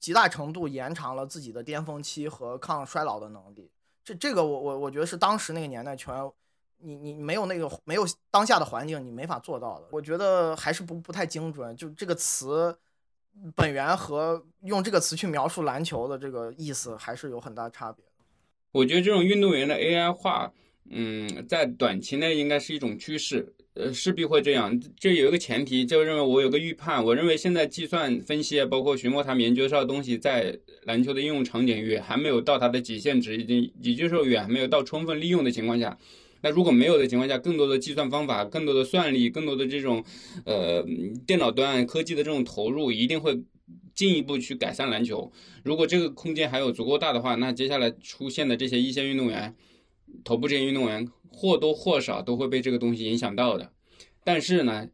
极大程度延长了自己的巅峰期和抗衰老的能力。这这个我我我觉得是当时那个年代全你你没有那个没有当下的环境，你没法做到的。我觉得还是不不太精准。就这个词本源和用这个词去描述篮球的这个意思，还是有很大差别。我觉得这种运动员的 AI 化。嗯，在短期内应该是一种趋势，呃，势必会这样。这有一个前提，就认为我有个预判，我认为现在计算分析，包括徐墨他研究上的东西，在篮球的应用场景远还没有到它的极限值，已经也就是说远还没有到充分利用的情况下，那如果没有的情况下，更多的计算方法、更多的算力、更多的这种呃电脑端科技的这种投入，一定会进一步去改善篮球。如果这个空间还有足够大的话，那接下来出现的这些一线运动员。头部这些运动员或多或少都会被这个东西影响到的，但是呢，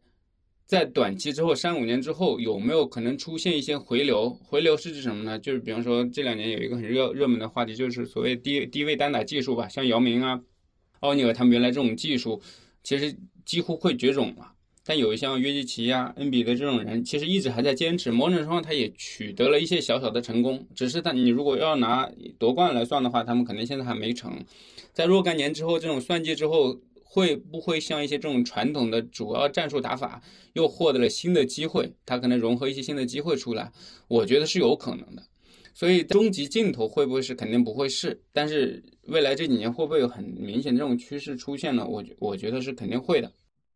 在短期之后三五年之后，有没有可能出现一些回流？回流是指什么呢？就是比方说这两年有一个很热热门的话题，就是所谓低低位单打技术吧，像姚明啊、奥尼尔他们原来这种技术，其实几乎会绝种了。但有一像约基奇呀、恩比德这种人，其实一直还在坚持，某种程度上他也取得了一些小小的成功。只是他，你如果要拿夺冠来算的话，他们可能现在还没成。在若干年之后，这种算计之后，会不会像一些这种传统的主要战术打法又获得了新的机会？他可能融合一些新的机会出来，我觉得是有可能的。所以终极尽头会不会是肯定不会是，但是未来这几年会不会有很明显这种趋势出现呢？我觉我觉得是肯定会的。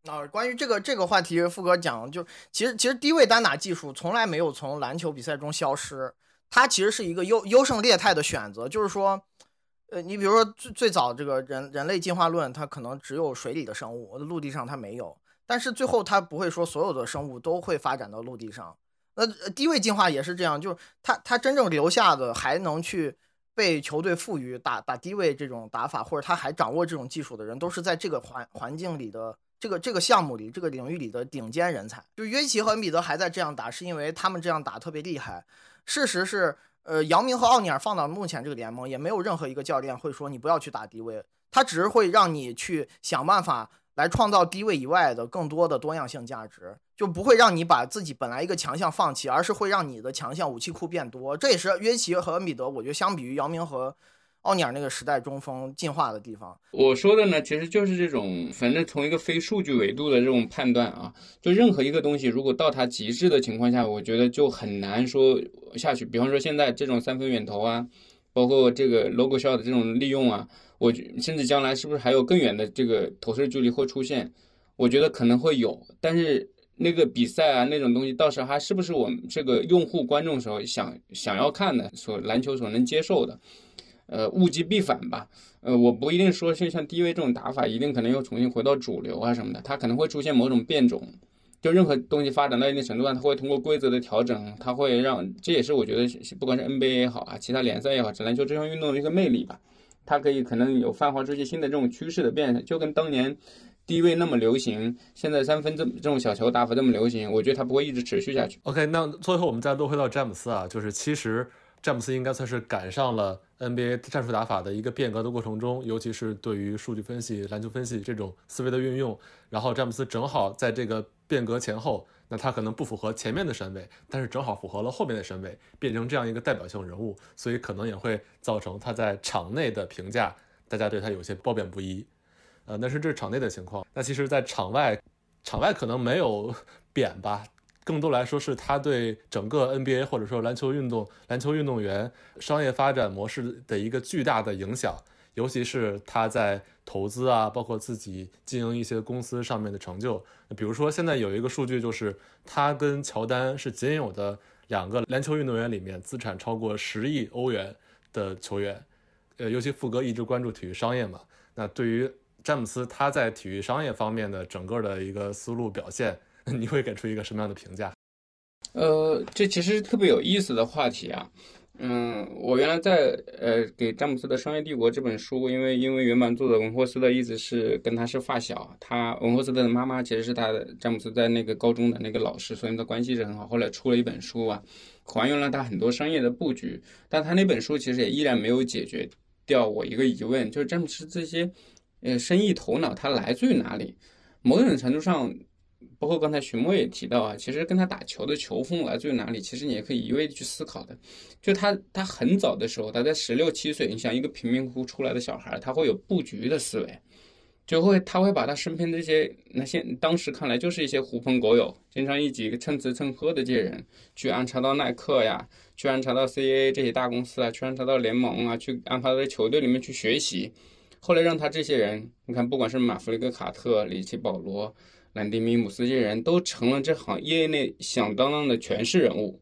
啊，关于这个这个话题，富哥讲，就其实其实低位单打技术从来没有从篮球比赛中消失，它其实是一个优优胜劣汰的选择。就是说，呃，你比如说最最早这个人人类进化论，它可能只有水里的生物，陆地上它没有。但是最后它不会说所有的生物都会发展到陆地上。那低位进化也是这样，就是它它真正留下的还能去被球队赋予打打低位这种打法，或者他还掌握这种技术的人，都是在这个环环境里的。这个这个项目里，这个领域里的顶尖人才，就约基奇和恩比德还在这样打，是因为他们这样打特别厉害。事实是，呃，姚明和奥尼尔放到目前这个联盟，也没有任何一个教练会说你不要去打低位，他只是会让你去想办法来创造低位以外的更多的多样性价值，就不会让你把自己本来一个强项放弃，而是会让你的强项武器库变多。这也是约奇和恩比德，我觉得相比于姚明和。奥尼尔那个时代中锋进化的地方，我说的呢，其实就是这种，反正从一个非数据维度的这种判断啊，就任何一个东西，如果到它极致的情况下，我觉得就很难说下去。比方说现在这种三分远投啊，包括这个 logo shot 的这种利用啊，我甚至将来是不是还有更远的这个投射距离会出现？我觉得可能会有，但是那个比赛啊，那种东西，到时候还是不是我们这个用户观众时候想想要看的，所篮球所能接受的？呃，物极必反吧。呃，我不一定说是像低位这种打法，一定可能又重新回到主流啊什么的，它可能会出现某种变种。就任何东西发展到一定程度上，它会通过规则的调整，它会让，这也是我觉得不管是 NBA 也好啊，其他联赛也好，这篮球这项运动的一个魅力吧。它可以可能有泛化出些新的这种趋势的变，就跟当年低位那么流行，现在三分这这种小球打法这么流行，我觉得它不会一直持续下去。OK，那最后我们再落回到詹姆斯啊，就是其实。詹姆斯应该算是赶上了 NBA 战术打法的一个变革的过程中，尤其是对于数据分析、篮球分析这种思维的运用。然后詹姆斯正好在这个变革前后，那他可能不符合前面的审美，但是正好符合了后面的审美，变成这样一个代表性人物，所以可能也会造成他在场内的评价，大家对他有些褒贬不一。呃，那是这是场内的情况。那其实，在场外，场外可能没有 贬吧。更多来说是他对整个 NBA 或者说篮球运动、篮球运动员商业发展模式的一个巨大的影响，尤其是他在投资啊，包括自己经营一些公司上面的成就。比如说现在有一个数据，就是他跟乔丹是仅有的两个篮球运动员里面资产超过十亿欧元的球员。呃，尤其富哥一直关注体育商业嘛，那对于詹姆斯他在体育商业方面的整个的一个思路表现。你会给出一个什么样的评价？呃，这其实特别有意思的话题啊。嗯，我原来在呃给詹姆斯的《商业帝国》这本书，因为因为原版作者文霍斯的意思是跟他是发小，他文霍斯的妈妈其实是他的詹姆斯在那个高中的那个老师，所以的关系是很好。后来出了一本书啊，还原了他很多商业的布局，但他那本书其实也依然没有解决掉我一个疑问，就是詹姆斯这些呃生意头脑他来自于哪里？某种程度上。包括刚才徐墨也提到啊，其实跟他打球的球风来自于哪里？其实你也可以一味的去思考的。就他，他很早的时候，他在十六七岁，你想一个贫民窟出来的小孩，他会有布局的思维，就会他会把他身边这些那些当时看来就是一些狐朋狗友，经常一起蹭吃蹭喝的这些人，去安插到耐克呀，去安插到 CAA 这些大公司啊，去安插到联盟啊，去安排到球队里面去学习。后来让他这些人，你看，不管是马弗雷格卡特、里奇保罗。兰迪米姆斯这些人都成了这行业内响当当的权势人物，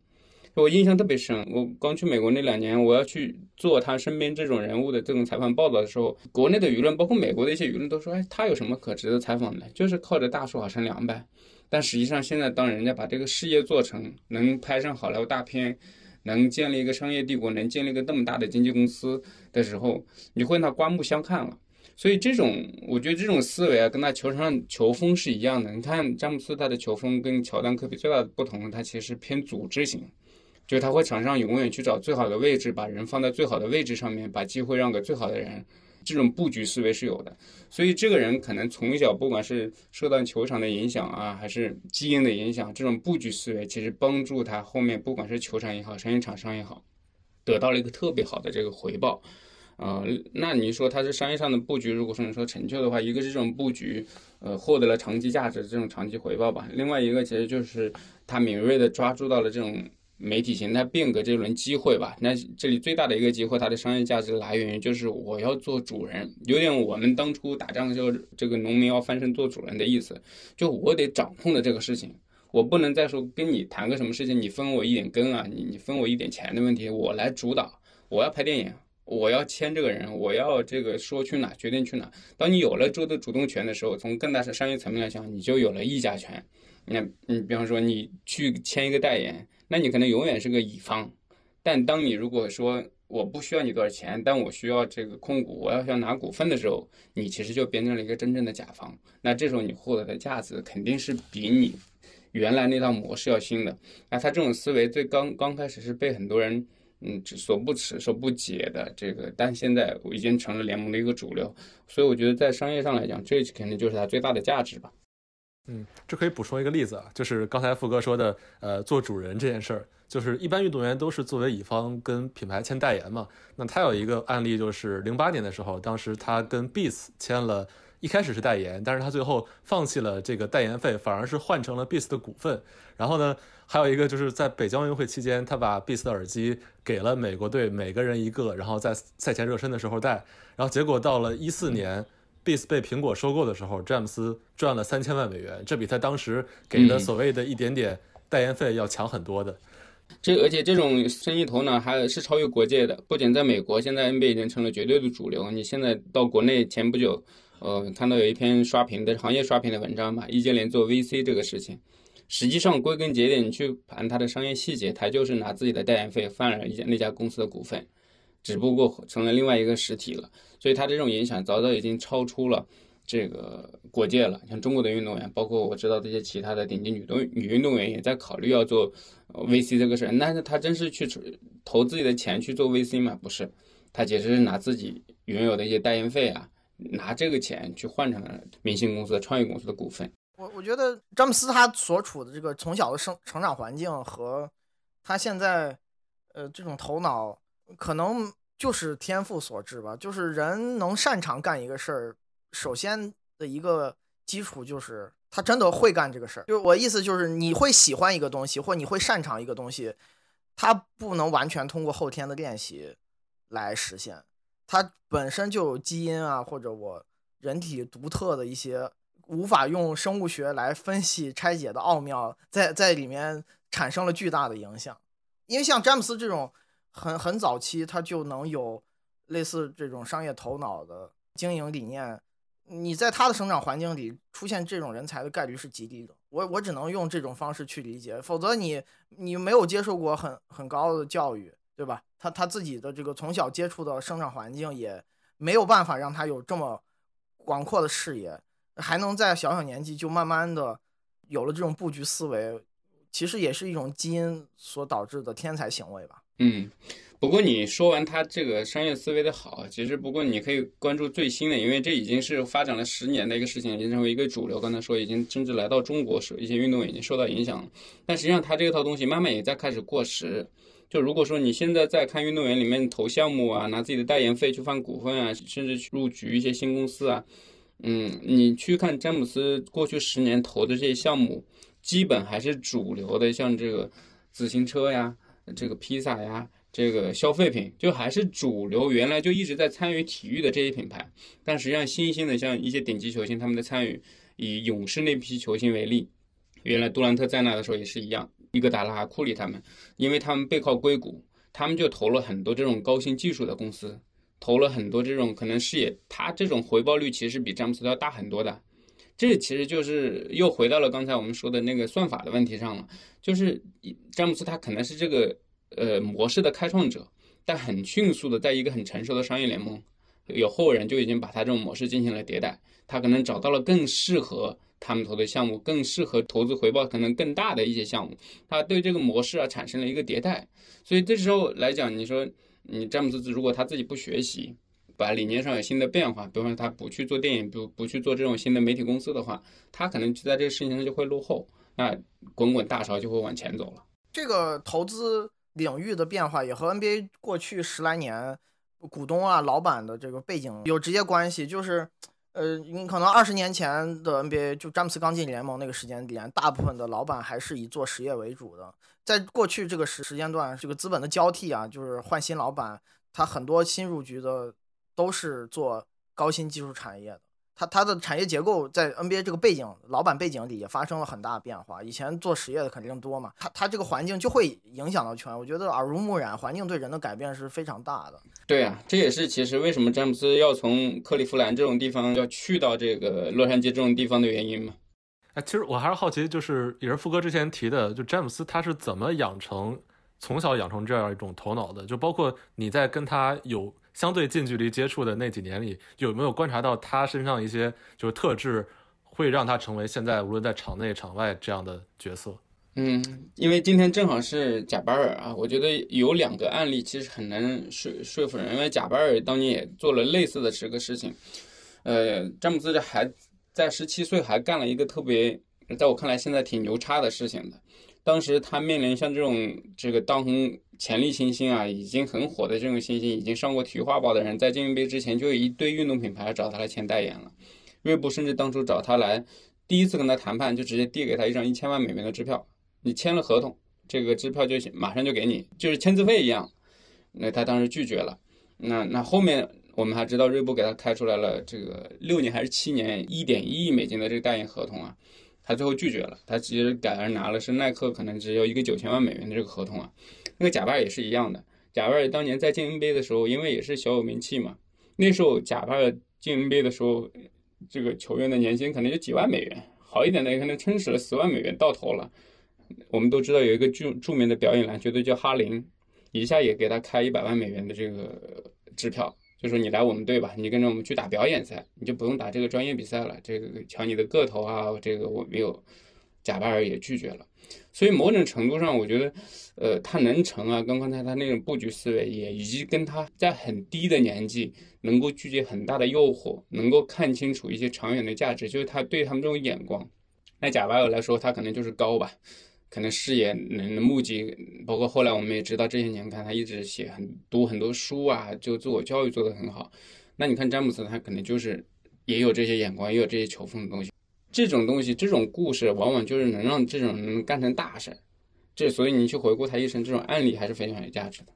我印象特别深。我刚去美国那两年，我要去做他身边这种人物的这种采访报道的时候，国内的舆论，包括美国的一些舆论都说：“哎，他有什么可值得采访的？就是靠着大树好乘凉呗。”但实际上，现在当人家把这个事业做成，能拍上好莱坞大片，能建立一个商业帝国，能建立一个那么大的经纪公司的时候，你会他刮目相看了。所以这种，我觉得这种思维啊，跟他球场上球风是一样的。你看詹姆斯他的球风跟乔丹、科比最大的不同，他其实偏组织型，就是他会场上永远去找最好的位置，把人放在最好的位置上面，把机会让给最好的人。这种布局思维是有的。所以这个人可能从小不管是受到球场的影响啊，还是基因的影响，这种布局思维其实帮助他后面不管是球场也好，商业场上也好，得到了一个特别好的这个回报。啊，那你说他是商业上的布局，如果说你说成就的话，一个是这种布局，呃，获得了长期价值这种长期回报吧。另外一个其实就是他敏锐的抓住到了这种媒体形态变革这轮机会吧。那这里最大的一个机会，它的商业价值来源于就是我要做主人，有点我们当初打仗的时候，这个农民要翻身做主人的意思，就我得掌控的这个事情。我不能再说跟你谈个什么事情，你分我一点羹啊，你你分我一点钱的问题，我来主导。我要拍电影，我要签这个人，我要这个说去哪决定去哪。当你有了这的主动权的时候，从更大的商业层面来讲，你就有了议价权。那你比方说你去签一个代言，那你可能永远是个乙方。但当你如果说我不需要你多少钱，但我需要这个控股，我要想拿股份的时候，你其实就变成了一个真正的甲方。那这时候你获得的价值肯定是比你。原来那套模式要新的，那他这种思维最刚刚开始是被很多人嗯所不耻、所不解的这个，但现在已经成了联盟的一个主流，所以我觉得在商业上来讲，这肯定就是它最大的价值吧。嗯，这可以补充一个例子啊，就是刚才富哥说的，呃，做主人这件事儿，就是一般运动员都是作为乙方跟品牌签代言嘛，那他有一个案例就是零八年的时候，当时他跟 Beats 签了。一开始是代言，但是他最后放弃了这个代言费，反而是换成了 Beats 的股份。然后呢，还有一个就是在北京奥运会期间，他把 Beats 的耳机给了美国队每个人一个，然后在赛前热身的时候戴。然后结果到了一四年，Beats 被苹果收购的时候，詹姆斯赚了三千万美元，这比他当时给的所谓的一点点代言费要强很多的。这而且这种生意头脑还是超越国界的，不仅在美国，现在 NBA 已经成了绝对的主流。你现在到国内，前不久。呃，看到有一篇刷屏的行业刷屏的文章吧，易建联做 VC 这个事情，实际上归根结底，你去盘它的商业细节，他就是拿自己的代言费换了一家那家公司的股份，只不过成了另外一个实体了。所以它这种影响早早已经超出了这个国界了。像中国的运动员，包括我知道这些其他的顶级女动女运动员也在考虑要做 VC 这个事儿。那他真是去投自己的钱去做 VC 吗？不是，他其实是拿自己原有的一些代言费啊。拿这个钱去换成明星公司、创业公司的股份。我我觉得詹姆斯他所处的这个从小的生成长环境和他现在呃这种头脑，可能就是天赋所致吧。就是人能擅长干一个事儿，首先的一个基础就是他真的会干这个事儿。就我意思就是，你会喜欢一个东西，或你会擅长一个东西，它不能完全通过后天的练习来实现。它本身就有基因啊，或者我人体独特的一些无法用生物学来分析拆解的奥妙，在在里面产生了巨大的影响。因为像詹姆斯这种很很早期，他就能有类似这种商业头脑的经营理念，你在他的生长环境里出现这种人才的概率是极低的。我我只能用这种方式去理解，否则你你没有接受过很很高的教育。对吧？他他自己的这个从小接触的生长环境也没有办法让他有这么广阔的视野，还能在小小年纪就慢慢的有了这种布局思维，其实也是一种基因所导致的天才行为吧。嗯，不过你说完他这个商业思维的好，其实不过你可以关注最新的，因为这已经是发展了十年的一个事情，已经成为一个主流。刚才说已经甚至来到中国，是一些运动已经受到影响了。但实际上他这套东西慢慢也在开始过时。就如果说你现在在看运动员里面投项目啊，拿自己的代言费去换股份啊，甚至去入局一些新公司啊，嗯，你去看詹姆斯过去十年投的这些项目，基本还是主流的，像这个自行车呀、这个披萨呀、这个消费品，就还是主流。原来就一直在参与体育的这些品牌，但实际上新兴的像一些顶级球星他们的参与，以勇士那批球星为例，原来杜兰特在那的时候也是一样。伊戈达拉、库里他们，因为他们背靠硅谷，他们就投了很多这种高新技术的公司，投了很多这种可能视野，他这种回报率其实比詹姆斯要大很多的。这其实就是又回到了刚才我们说的那个算法的问题上了，就是詹姆斯他可能是这个呃模式的开创者，但很迅速的在一个很成熟的商业联盟，有后人就已经把他这种模式进行了迭代，他可能找到了更适合。他们投的项目更适合投资回报可能更大的一些项目，他对这个模式啊产生了一个迭代，所以这时候来讲，你说你詹姆斯如果他自己不学习，把理念上有新的变化，比方说他不去做电影，不不去做这种新的媒体公司的话，他可能就在这个事情上就会落后，那滚滚大潮就会往前走了。这个投资领域的变化也和 NBA 过去十来年股东啊、老板的这个背景有直接关系，就是。呃，你可能二十年前的 NBA，就詹姆斯刚进联盟那个时间点，大部分的老板还是以做实业为主的。在过去这个时时间段，这个资本的交替啊，就是换新老板，他很多新入局的都是做高新技术产业的。它它的产业结构在 NBA 这个背景、老板背景里也发生了很大的变化。以前做实业的肯定多嘛，它它这个环境就会影响到球员。我觉得耳濡目染，环境对人的改变是非常大的。对啊，这也是其实为什么詹姆斯要从克利夫兰这种地方要去到这个洛杉矶这种地方的原因嘛。哎，其实我还是好奇，就是也是富哥之前提的，就詹姆斯他是怎么养成从小养成这样一种头脑的？就包括你在跟他有。相对近距离接触的那几年里，有没有观察到他身上一些就是特质，会让他成为现在无论在场内场外这样的角色？嗯，因为今天正好是贾巴尔啊，我觉得有两个案例其实很难说说服人，因为贾巴尔当年也做了类似的这个事情。呃，詹姆斯这还在十七岁还干了一个特别，在我看来现在挺牛叉的事情的。当时他面临像这种这个当红潜力新星啊，已经很火的这种新星，已经上过体育画报的人，在精英杯之前就有一堆运动品牌找他来签代言了。锐步甚至当初找他来，第一次跟他谈判，就直接递给他一张一千万美元的支票，你签了合同，这个支票就马上就给你，就是签字费一样。那他当时拒绝了。那那后面我们还知道，锐步给他开出来了这个六年还是七年一点一亿美金的这个代言合同啊。他最后拒绝了，他其实改而拿了是耐克可能只有一个九千万美元的这个合同啊。那个贾巴尔也是一样的，贾巴尔当年在进 NBA 的时候，因为也是小有名气嘛，那时候贾巴尔进 NBA 的时候，这个球员的年薪可能就几万美元，好一点的也可能撑死了十万美元到头了。我们都知道有一个著著名的表演篮球队叫哈林，一下也给他开一百万美元的这个支票。就说你来我们队吧，你跟着我们去打表演赛，你就不用打这个专业比赛了。这个瞧你的个头啊，这个我没有。贾巴尔也拒绝了。所以某种程度上，我觉得，呃，他能成啊，跟刚才他那种布局思维也，以及跟他在很低的年纪能够拒绝很大的诱惑，能够看清楚一些长远的价值，就是他对他们这种眼光。那贾巴尔来说，他可能就是高吧。可能视野能目击，包括后来我们也知道这些年看他一直写很读很多书啊，就自我教育做得很好。那你看詹姆斯，他可能就是也有这些眼光，也有这些球风的东西。这种东西，这种故事，往往就是能让这种人干成大事。这所以你去回顾他一生，这种案例还是非常有价值的。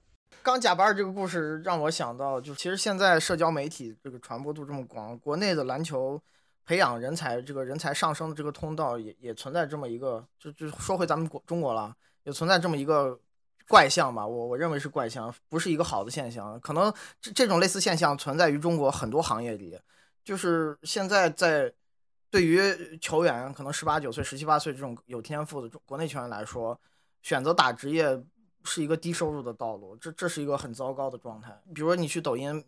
刚贾巴尔这个故事让我想到，就其实现在社交媒体这个传播度这么广，国内的篮球。培养人才，这个人才上升的这个通道也也存在这么一个，就就说回咱们国中国了，也存在这么一个怪象吧。我我认为是怪象，不是一个好的现象。可能这这种类似现象存在于中国很多行业里，就是现在在对于球员，可能十八九岁、十七八岁这种有天赋的中国内球员来说，选择打职业是一个低收入的道路，这这是一个很糟糕的状态。比如说你去抖音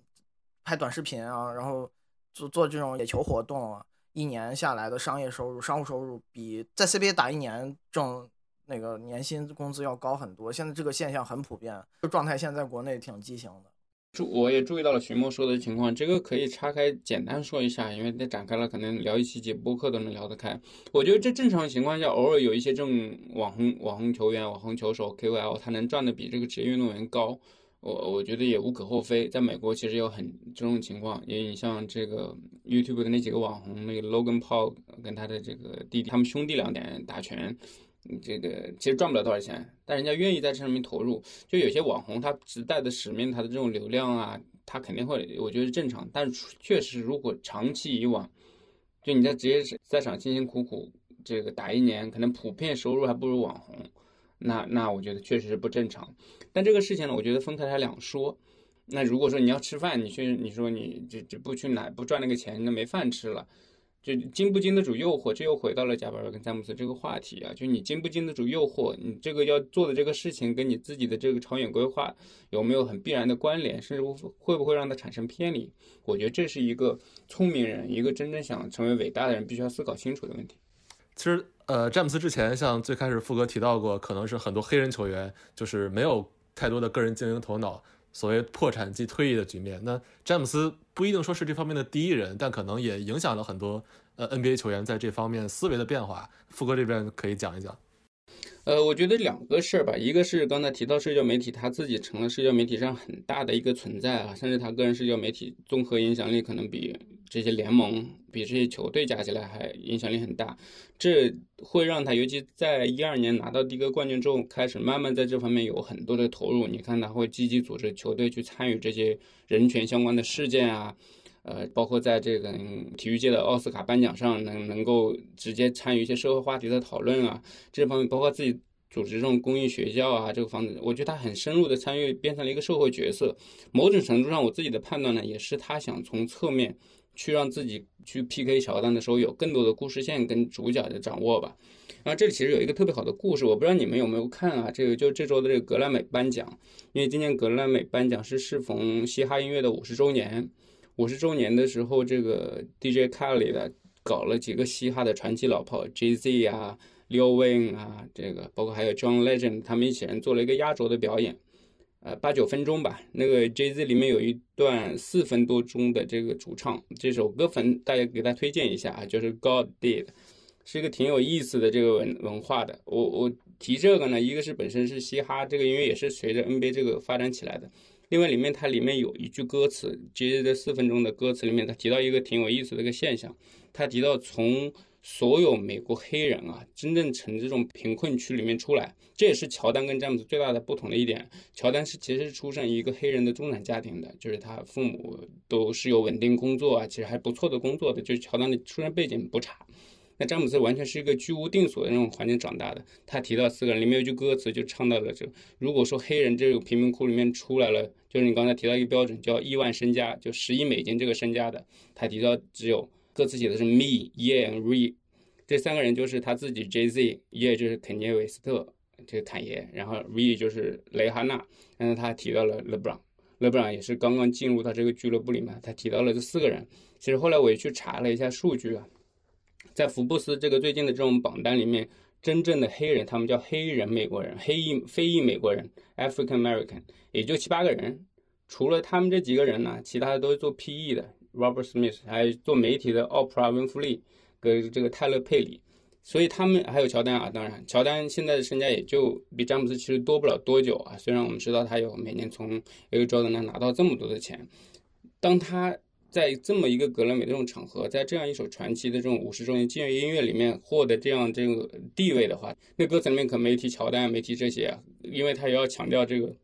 拍短视频啊，然后做做这种野球活动啊。一年下来的商业收入、商务收入比在 CBA 打一年挣那个年薪工资要高很多。现在这个现象很普遍，这状态现在国内挺畸形的。注我也注意到了徐墨说的情况，这个可以岔开简单说一下，因为再展开了可能聊一期节播客都能聊得开。我觉得这正常情况下，偶尔有一些这种网红网红球员、网红球手 KOL，他能赚的比这个职业运动员高。我我觉得也无可厚非，在美国其实有很这种情况，也你像这个 YouTube 的那几个网红，那个 Logan Paul 跟他的这个弟弟，他们兄弟两点打拳，这个其实赚不了多少钱，但人家愿意在这上面投入。就有些网红他只带的使命，他的这种流量啊，他肯定会，我觉得是正常。但是确实，如果长期以往，就你在职业赛场辛辛苦苦这个打一年，可能普遍收入还不如网红。那那我觉得确实是不正常，但这个事情呢，我觉得分开来两说。那如果说你要吃饭，你去你说你这这不去哪不赚那个钱，那没饭吃了，就经不经得住诱惑，这又回到了贾巴尔跟詹姆斯这个话题啊，就你经不经得住诱惑，你这个要做的这个事情跟你自己的这个长远规划有没有很必然的关联，甚至会不会让它产生偏离？我觉得这是一个聪明人，一个真正想成为伟大的人必须要思考清楚的问题。其实。呃，詹姆斯之前像最开始富哥提到过，可能是很多黑人球员就是没有太多的个人经营头脑，所谓破产即退役的局面。那詹姆斯不一定说是这方面的第一人，但可能也影响了很多呃 NBA 球员在这方面思维的变化。富哥这边可以讲一讲。呃，我觉得两个事儿吧，一个是刚才提到社交媒体，他自己成了社交媒体上很大的一个存在啊，甚至他个人社交媒体综合影响力可能比这些联盟、比这些球队加起来还影响力很大。这会让他，尤其在一二年拿到第一个冠军之后，开始慢慢在这方面有很多的投入。你看，他会积极组织球队去参与这些人权相关的事件啊。呃，包括在这个体育界的奥斯卡颁奖上，能能够直接参与一些社会话题的讨论啊，这方面包括自己组织这种公益学校啊，这个方子，我觉得他很深入的参与，变成了一个社会角色。某种程度上，我自己的判断呢，也是他想从侧面去让自己去 PK 乔丹的时候有更多的故事线跟主角的掌握吧。然后这里其实有一个特别好的故事，我不知道你们有没有看啊？这个就这周的这个格莱美颁奖，因为今年格莱美颁奖是适逢嘻哈音乐的五十周年。五十周年的时候，这个 DJ Khaled 的搞了几个嘻哈的传奇老炮，JZ 啊，Lil Wayne 啊，这个包括还有 John Legend，他们一起人做了一个压轴的表演，呃，八九分钟吧。那个 J Z 里面有一段四分多钟的这个主唱，这首歌粉大家给他推荐一下啊，就是 God Did，是一个挺有意思的这个文文化的。我我提这个呢，一个是本身是嘻哈这个音乐也是随着 NBA 这个发展起来的。另外，里面它里面有一句歌词，接着这四分钟的歌词里面，他提到一个挺有意思的一个现象。他提到从所有美国黑人啊，真正从这种贫困区里面出来，这也是乔丹跟詹姆斯最大的不同的一点。乔丹是其实是出生一个黑人的中产家庭的，就是他父母都是有稳定工作啊，其实还不错的工作的，就是乔丹的出身背景不差。那詹姆斯完全是一个居无定所的那种环境长大的。他提到四个人里面有句歌词就唱到了这：如果说黑人这个贫民窟里面出来了，就是你刚才提到一个标准叫亿万身家，就十亿美金这个身家的，他提到只有歌词写的是 me, yeah and re，这三个人就是他自己 Jay Z，yeah 就是肯尼韦斯特这个坦爷，然后 re 就是雷哈娜，但是他提到了 LeBron，LeBron 也是刚刚进入到这个俱乐部里面，他提到了这四个人。其实后来我也去查了一下数据啊。在福布斯这个最近的这种榜单里面，真正的黑人，他们叫黑人美国人，黑裔非裔美国人 （African American） 也就七八个人。除了他们这几个人呢，其他的都是做 PE 的，Robert Smith，还有做媒体的奥普拉·温弗利跟这个泰勒·佩里。所以他们还有乔丹啊，当然，乔丹现在的身价也就比詹姆斯其实多不了多久啊。虽然我们知道他有每年从 A. Jordan 那拿到这么多的钱，当他。在这么一个格莱美这种场合，在这样一首传奇的这种五十周年纪念音乐里面获得这样这个地位的话，那歌词里面可没提乔丹，没提这些啊，因为他也要强调这个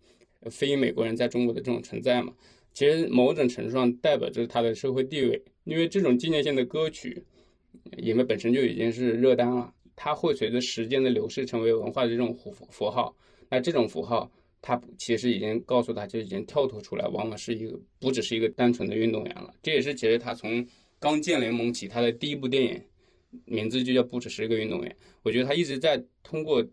非美国人在中国的这种存在嘛。其实某种程度上代表着他的社会地位，因为这种纪念性的歌曲，因为本身就已经是热单了，它会随着时间的流逝成为文化的这种符符号。那这种符号。他其实已经告诉他，就已经跳脱出来，往往是一个不只是一个单纯的运动员了。这也是其实他从刚建联盟起，他的第一部电影名字就叫不只是一个运动员。我觉得他一直在通过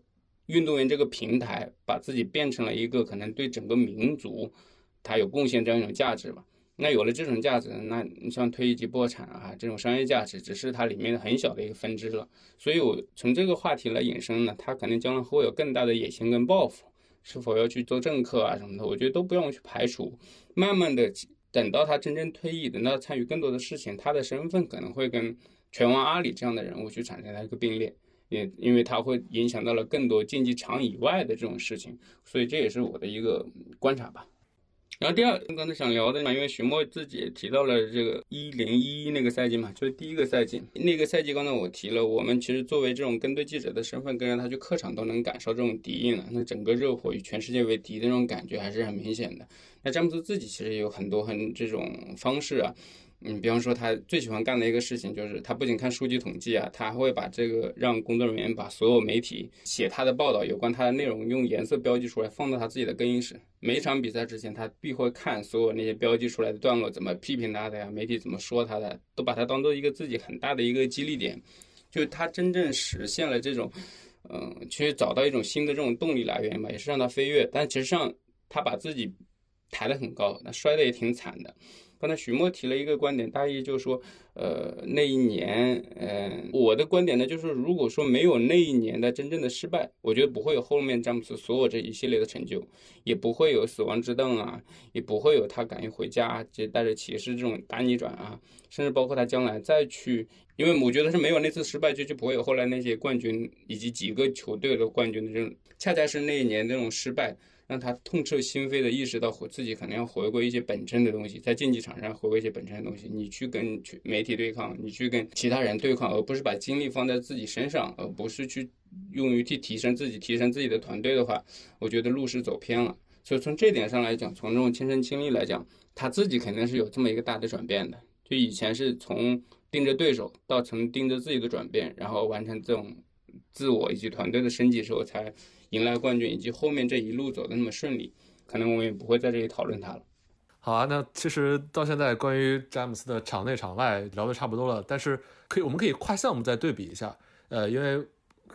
运动员这个平台，把自己变成了一个可能对整个民族他有贡献这样一种价值吧。那有了这种价值，那你像退役及破产啊这种商业价值，只是它里面的很小的一个分支了。所以我从这个话题来引申呢，他可能将来会有更大的野心跟抱负。是否要去做政客啊什么的？我觉得都不用去排除。慢慢的，等到他真正退役，等到参与更多的事情，他的身份可能会跟拳王阿里这样的人物去产生一个并列，也因为他会影响到了更多竞技场以外的这种事情，所以这也是我的一个观察吧。然后第二，刚才想聊的嘛，因为徐墨自己也提到了这个一零一一那个赛季嘛，就是第一个赛季。那个赛季刚才我提了，我们其实作为这种跟队记者的身份，跟着他去客场都能感受这种敌意了。那整个热火与全世界为敌的那种感觉还是很明显的。那詹姆斯自己其实有很多很这种方式啊。嗯，比方说他最喜欢干的一个事情就是，他不仅看数据统计啊，他还会把这个让工作人员把所有媒体写他的报道有关他的内容用颜色标记出来，放到他自己的更衣室。每场比赛之前，他必会看所有那些标记出来的段落怎么批评他的呀，媒体怎么说他的，都把它当做一个自己很大的一个激励点。就他真正实现了这种，嗯，去找到一种新的这种动力来源嘛，也是让他飞跃。但其实上他把自己抬得很高，那摔得也挺惨的。刚才徐墨提了一个观点，大意就是说，呃，那一年，嗯，我的观点呢，就是如果说没有那一年的真正的失败，我觉得不会有后面詹姆斯所有这一系列的成就，也不会有死亡之凳啊，也不会有他敢于回家，就带着骑士这种大逆转啊，甚至包括他将来再去，因为我觉得是没有那次失败，就就不会有后来那些冠军以及几个球队的冠军的这种，恰恰是那一年这种失败。让他痛彻心扉的意识到，自己可能要回归一些本真的东西，在竞技场上回归一些本真的东西。你去跟媒体对抗，你去跟其他人对抗，而不是把精力放在自己身上，而不是去用于去提升自己、提升自己的团队的话，我觉得路是走偏了。所以从这点上来讲，从这种亲身经历来讲，他自己肯定是有这么一个大的转变的。就以前是从盯着对手，到从盯着自己的转变，然后完成这种自我以及团队的升级时候才。迎来冠军，以及后面这一路走的那么顺利，可能我们也不会在这里讨论他了。好啊，那其实到现在关于詹姆斯的场内场外聊的差不多了，但是可以，我们可以跨项目再对比一下。呃，因为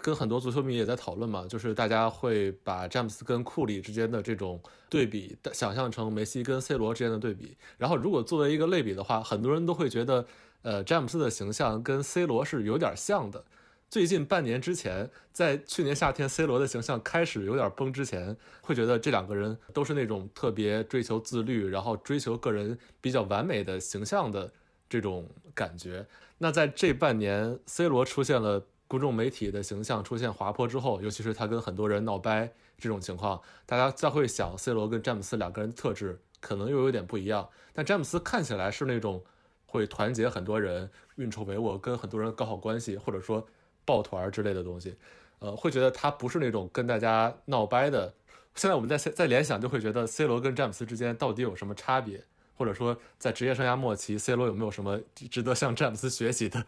跟很多足球迷也在讨论嘛，就是大家会把詹姆斯跟库里之间的这种对比想象成梅西跟 C 罗之间的对比。然后如果作为一个类比的话，很多人都会觉得，呃，詹姆斯的形象跟 C 罗是有点像的。最近半年之前，在去年夏天，C 罗的形象开始有点崩之前，会觉得这两个人都是那种特别追求自律，然后追求个人比较完美的形象的这种感觉。那在这半年，C 罗出现了公众媒体的形象出现滑坡之后，尤其是他跟很多人闹掰这种情况，大家再会想，C 罗跟詹姆斯两个人特质可能又有点不一样。但詹姆斯看起来是那种会团结很多人、运筹帷幄、跟很多人搞好关系，或者说。抱团之类的东西，呃，会觉得他不是那种跟大家闹掰的。现在我们在在联想，就会觉得 C 罗跟詹姆斯之间到底有什么差别，或者说在职业生涯末期，C 罗有没有什么值得向詹姆斯学习的？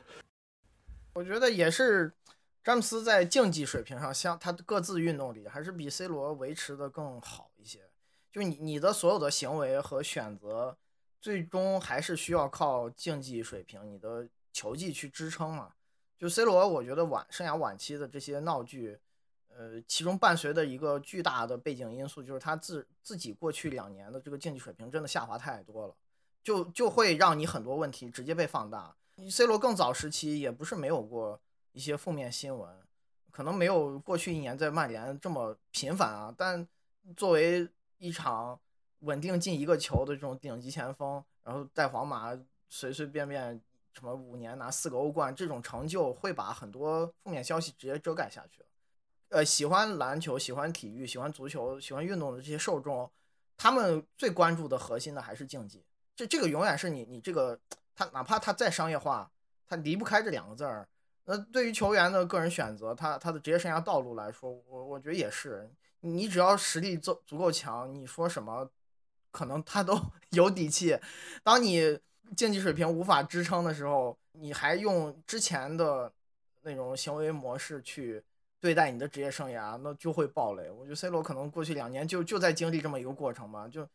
我觉得也是，詹姆斯在竞技水平上，像他各自运动里，还是比 C 罗维持的更好一些。就你你的所有的行为和选择，最终还是需要靠竞技水平、你的球技去支撑嘛。就 C 罗，我觉得晚生涯晚期的这些闹剧，呃，其中伴随的一个巨大的背景因素，就是他自自己过去两年的这个竞技水平真的下滑太多了，就就会让你很多问题直接被放大。C 罗更早时期也不是没有过一些负面新闻，可能没有过去一年在曼联这么频繁啊，但作为一场稳定进一个球的这种顶级前锋，然后在皇马随随便便。什么五年拿四个欧冠这种成就，会把很多负面消息直接遮盖下去呃，喜欢篮球、喜欢体育、喜欢足球、喜欢运动的这些受众，他们最关注的核心的还是竞技。这这个永远是你你这个他哪怕他再商业化，他离不开这两个字儿。那对于球员的个人选择，他他的职业生涯道路来说，我我觉得也是。你只要实力足足够强，你说什么，可能他都 有底气。当你。竞技水平无法支撑的时候，你还用之前的那种行为模式去对待你的职业生涯，那就会爆雷。我觉得 C 罗可能过去两年就就在经历这么一个过程吧。就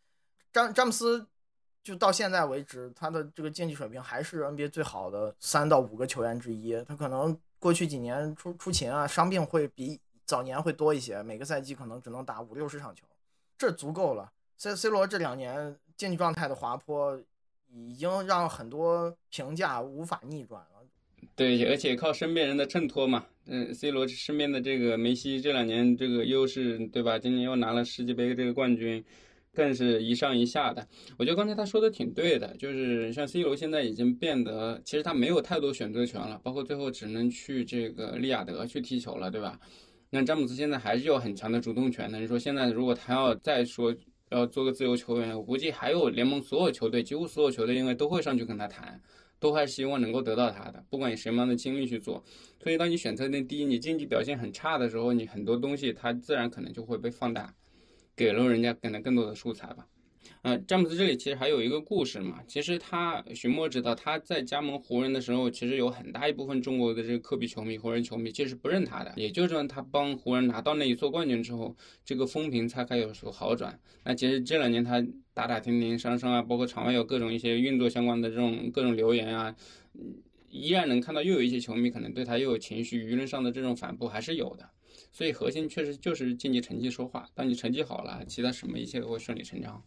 詹詹姆斯，就到现在为止，他的这个竞技水平还是 NBA 最好的三到五个球员之一。他可能过去几年出出勤啊，伤病会比早年会多一些，每个赛季可能只能打五六十场球，这足够了。C C 罗这两年竞技状态的滑坡。已经让很多评价无法逆转了。对，而且靠身边人的衬托嘛，嗯，C 罗身边的这个梅西这两年这个优势，对吧？今年又拿了世界杯这个冠军，更是一上一下的。我觉得刚才他说的挺对的，就是像 C 罗现在已经变得，其实他没有太多选择权了，包括最后只能去这个利雅得去踢球了，对吧？那詹姆斯现在还是有很强的主动权的。你说现在如果他要再说。要做个自由球员，我估计还有联盟所有球队，几乎所有球队，应该都会上去跟他谈，都还希望能够得到他的，不管以什么样的经历去做。所以，当你选择那第一，你竞技表现很差的时候，你很多东西他自然可能就会被放大，给了人家可能更多的素材吧。呃，詹姆斯这里其实还有一个故事嘛。其实他徐墨知道他在加盟湖人的时候，其实有很大一部分中国的这个科比球迷、湖人球迷其实不认他的。也就是说他帮湖人拿到那一座冠军之后，这个风评才开始有好转。那其实这两年他打打停停、伤伤啊，包括场外有各种一些运作相关的这种各种留言啊，依然能看到又有一些球迷可能对他又有情绪、舆论上的这种反扑还是有的。所以核心确实就是竞技成绩说话。当你成绩好了，其他什么一切都会顺理成章。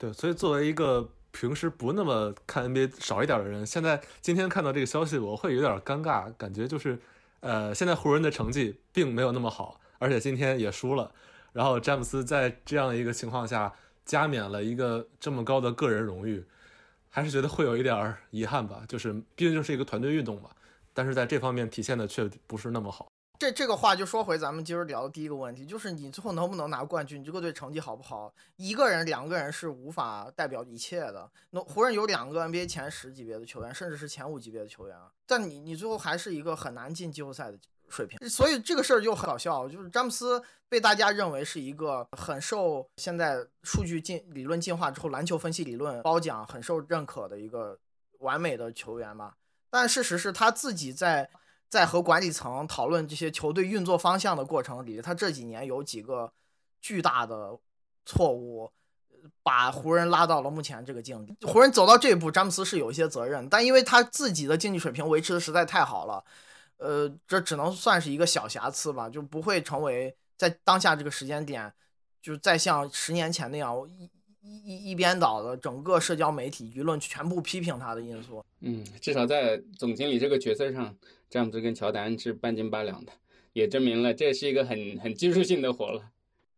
对，所以作为一个平时不那么看 NBA 少一点的人，现在今天看到这个消息，我会有点尴尬，感觉就是，呃，现在湖人的成绩并没有那么好，而且今天也输了。然后詹姆斯在这样一个情况下加冕了一个这么高的个人荣誉，还是觉得会有一点遗憾吧。就是毕竟就是一个团队运动嘛，但是在这方面体现的却不是那么好。这这个话就说回咱们今儿聊的第一个问题，就是你最后能不能拿冠军，你这个队成绩好不好，一个人、两个人是无法代表一切的。那湖人有两个 NBA 前十级别的球员，甚至是前五级别的球员啊，但你你最后还是一个很难进季后赛的水平。所以这个事儿就很搞笑，就是詹姆斯被大家认为是一个很受现在数据进理论进化之后篮球分析理论褒奖、很受认可的一个完美的球员嘛。但事实是他自己在。在和管理层讨论这些球队运作方向的过程里，他这几年有几个巨大的错误，把湖人拉到了目前这个境地。湖人走到这一步，詹姆斯是有一些责任，但因为他自己的竞技水平维持的实在太好了，呃，这只能算是一个小瑕疵吧，就不会成为在当下这个时间点，就是再像十年前那样一一一边倒的整个社交媒体舆论全部批评他的因素。嗯，至少在总经理这个角色上。詹姆斯跟乔丹是半斤八两的，也证明了这是一个很很技术性的活了。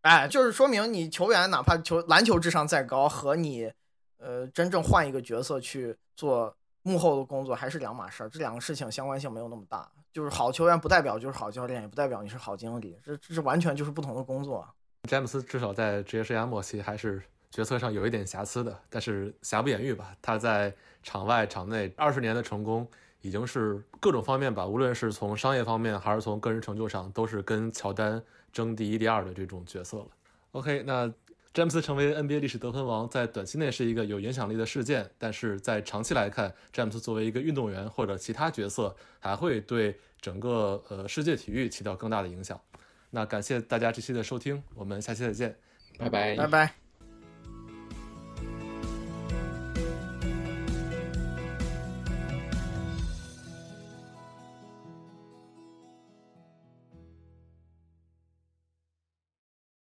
哎，就是说明你球员哪怕球篮球智商再高，和你呃真正换一个角色去做幕后的工作还是两码事儿。这两个事情相关性没有那么大。就是好球员不代表就是好教练，也不代表你是好经理，这这是完全就是不同的工作。詹姆斯至少在职业生涯末期还是决策上有一点瑕疵的，但是瑕不掩瑜吧。他在场外场内二十年的成功。已经是各种方面吧，无论是从商业方面还是从个人成就上，都是跟乔丹争第一、第二的这种角色了。OK，那詹姆斯成为 NBA 历史得分王，在短期内是一个有影响力的事件，但是在长期来看，詹姆斯作为一个运动员或者其他角色，还会对整个呃世界体育起到更大的影响。那感谢大家这期的收听，我们下期再见，拜拜，拜拜。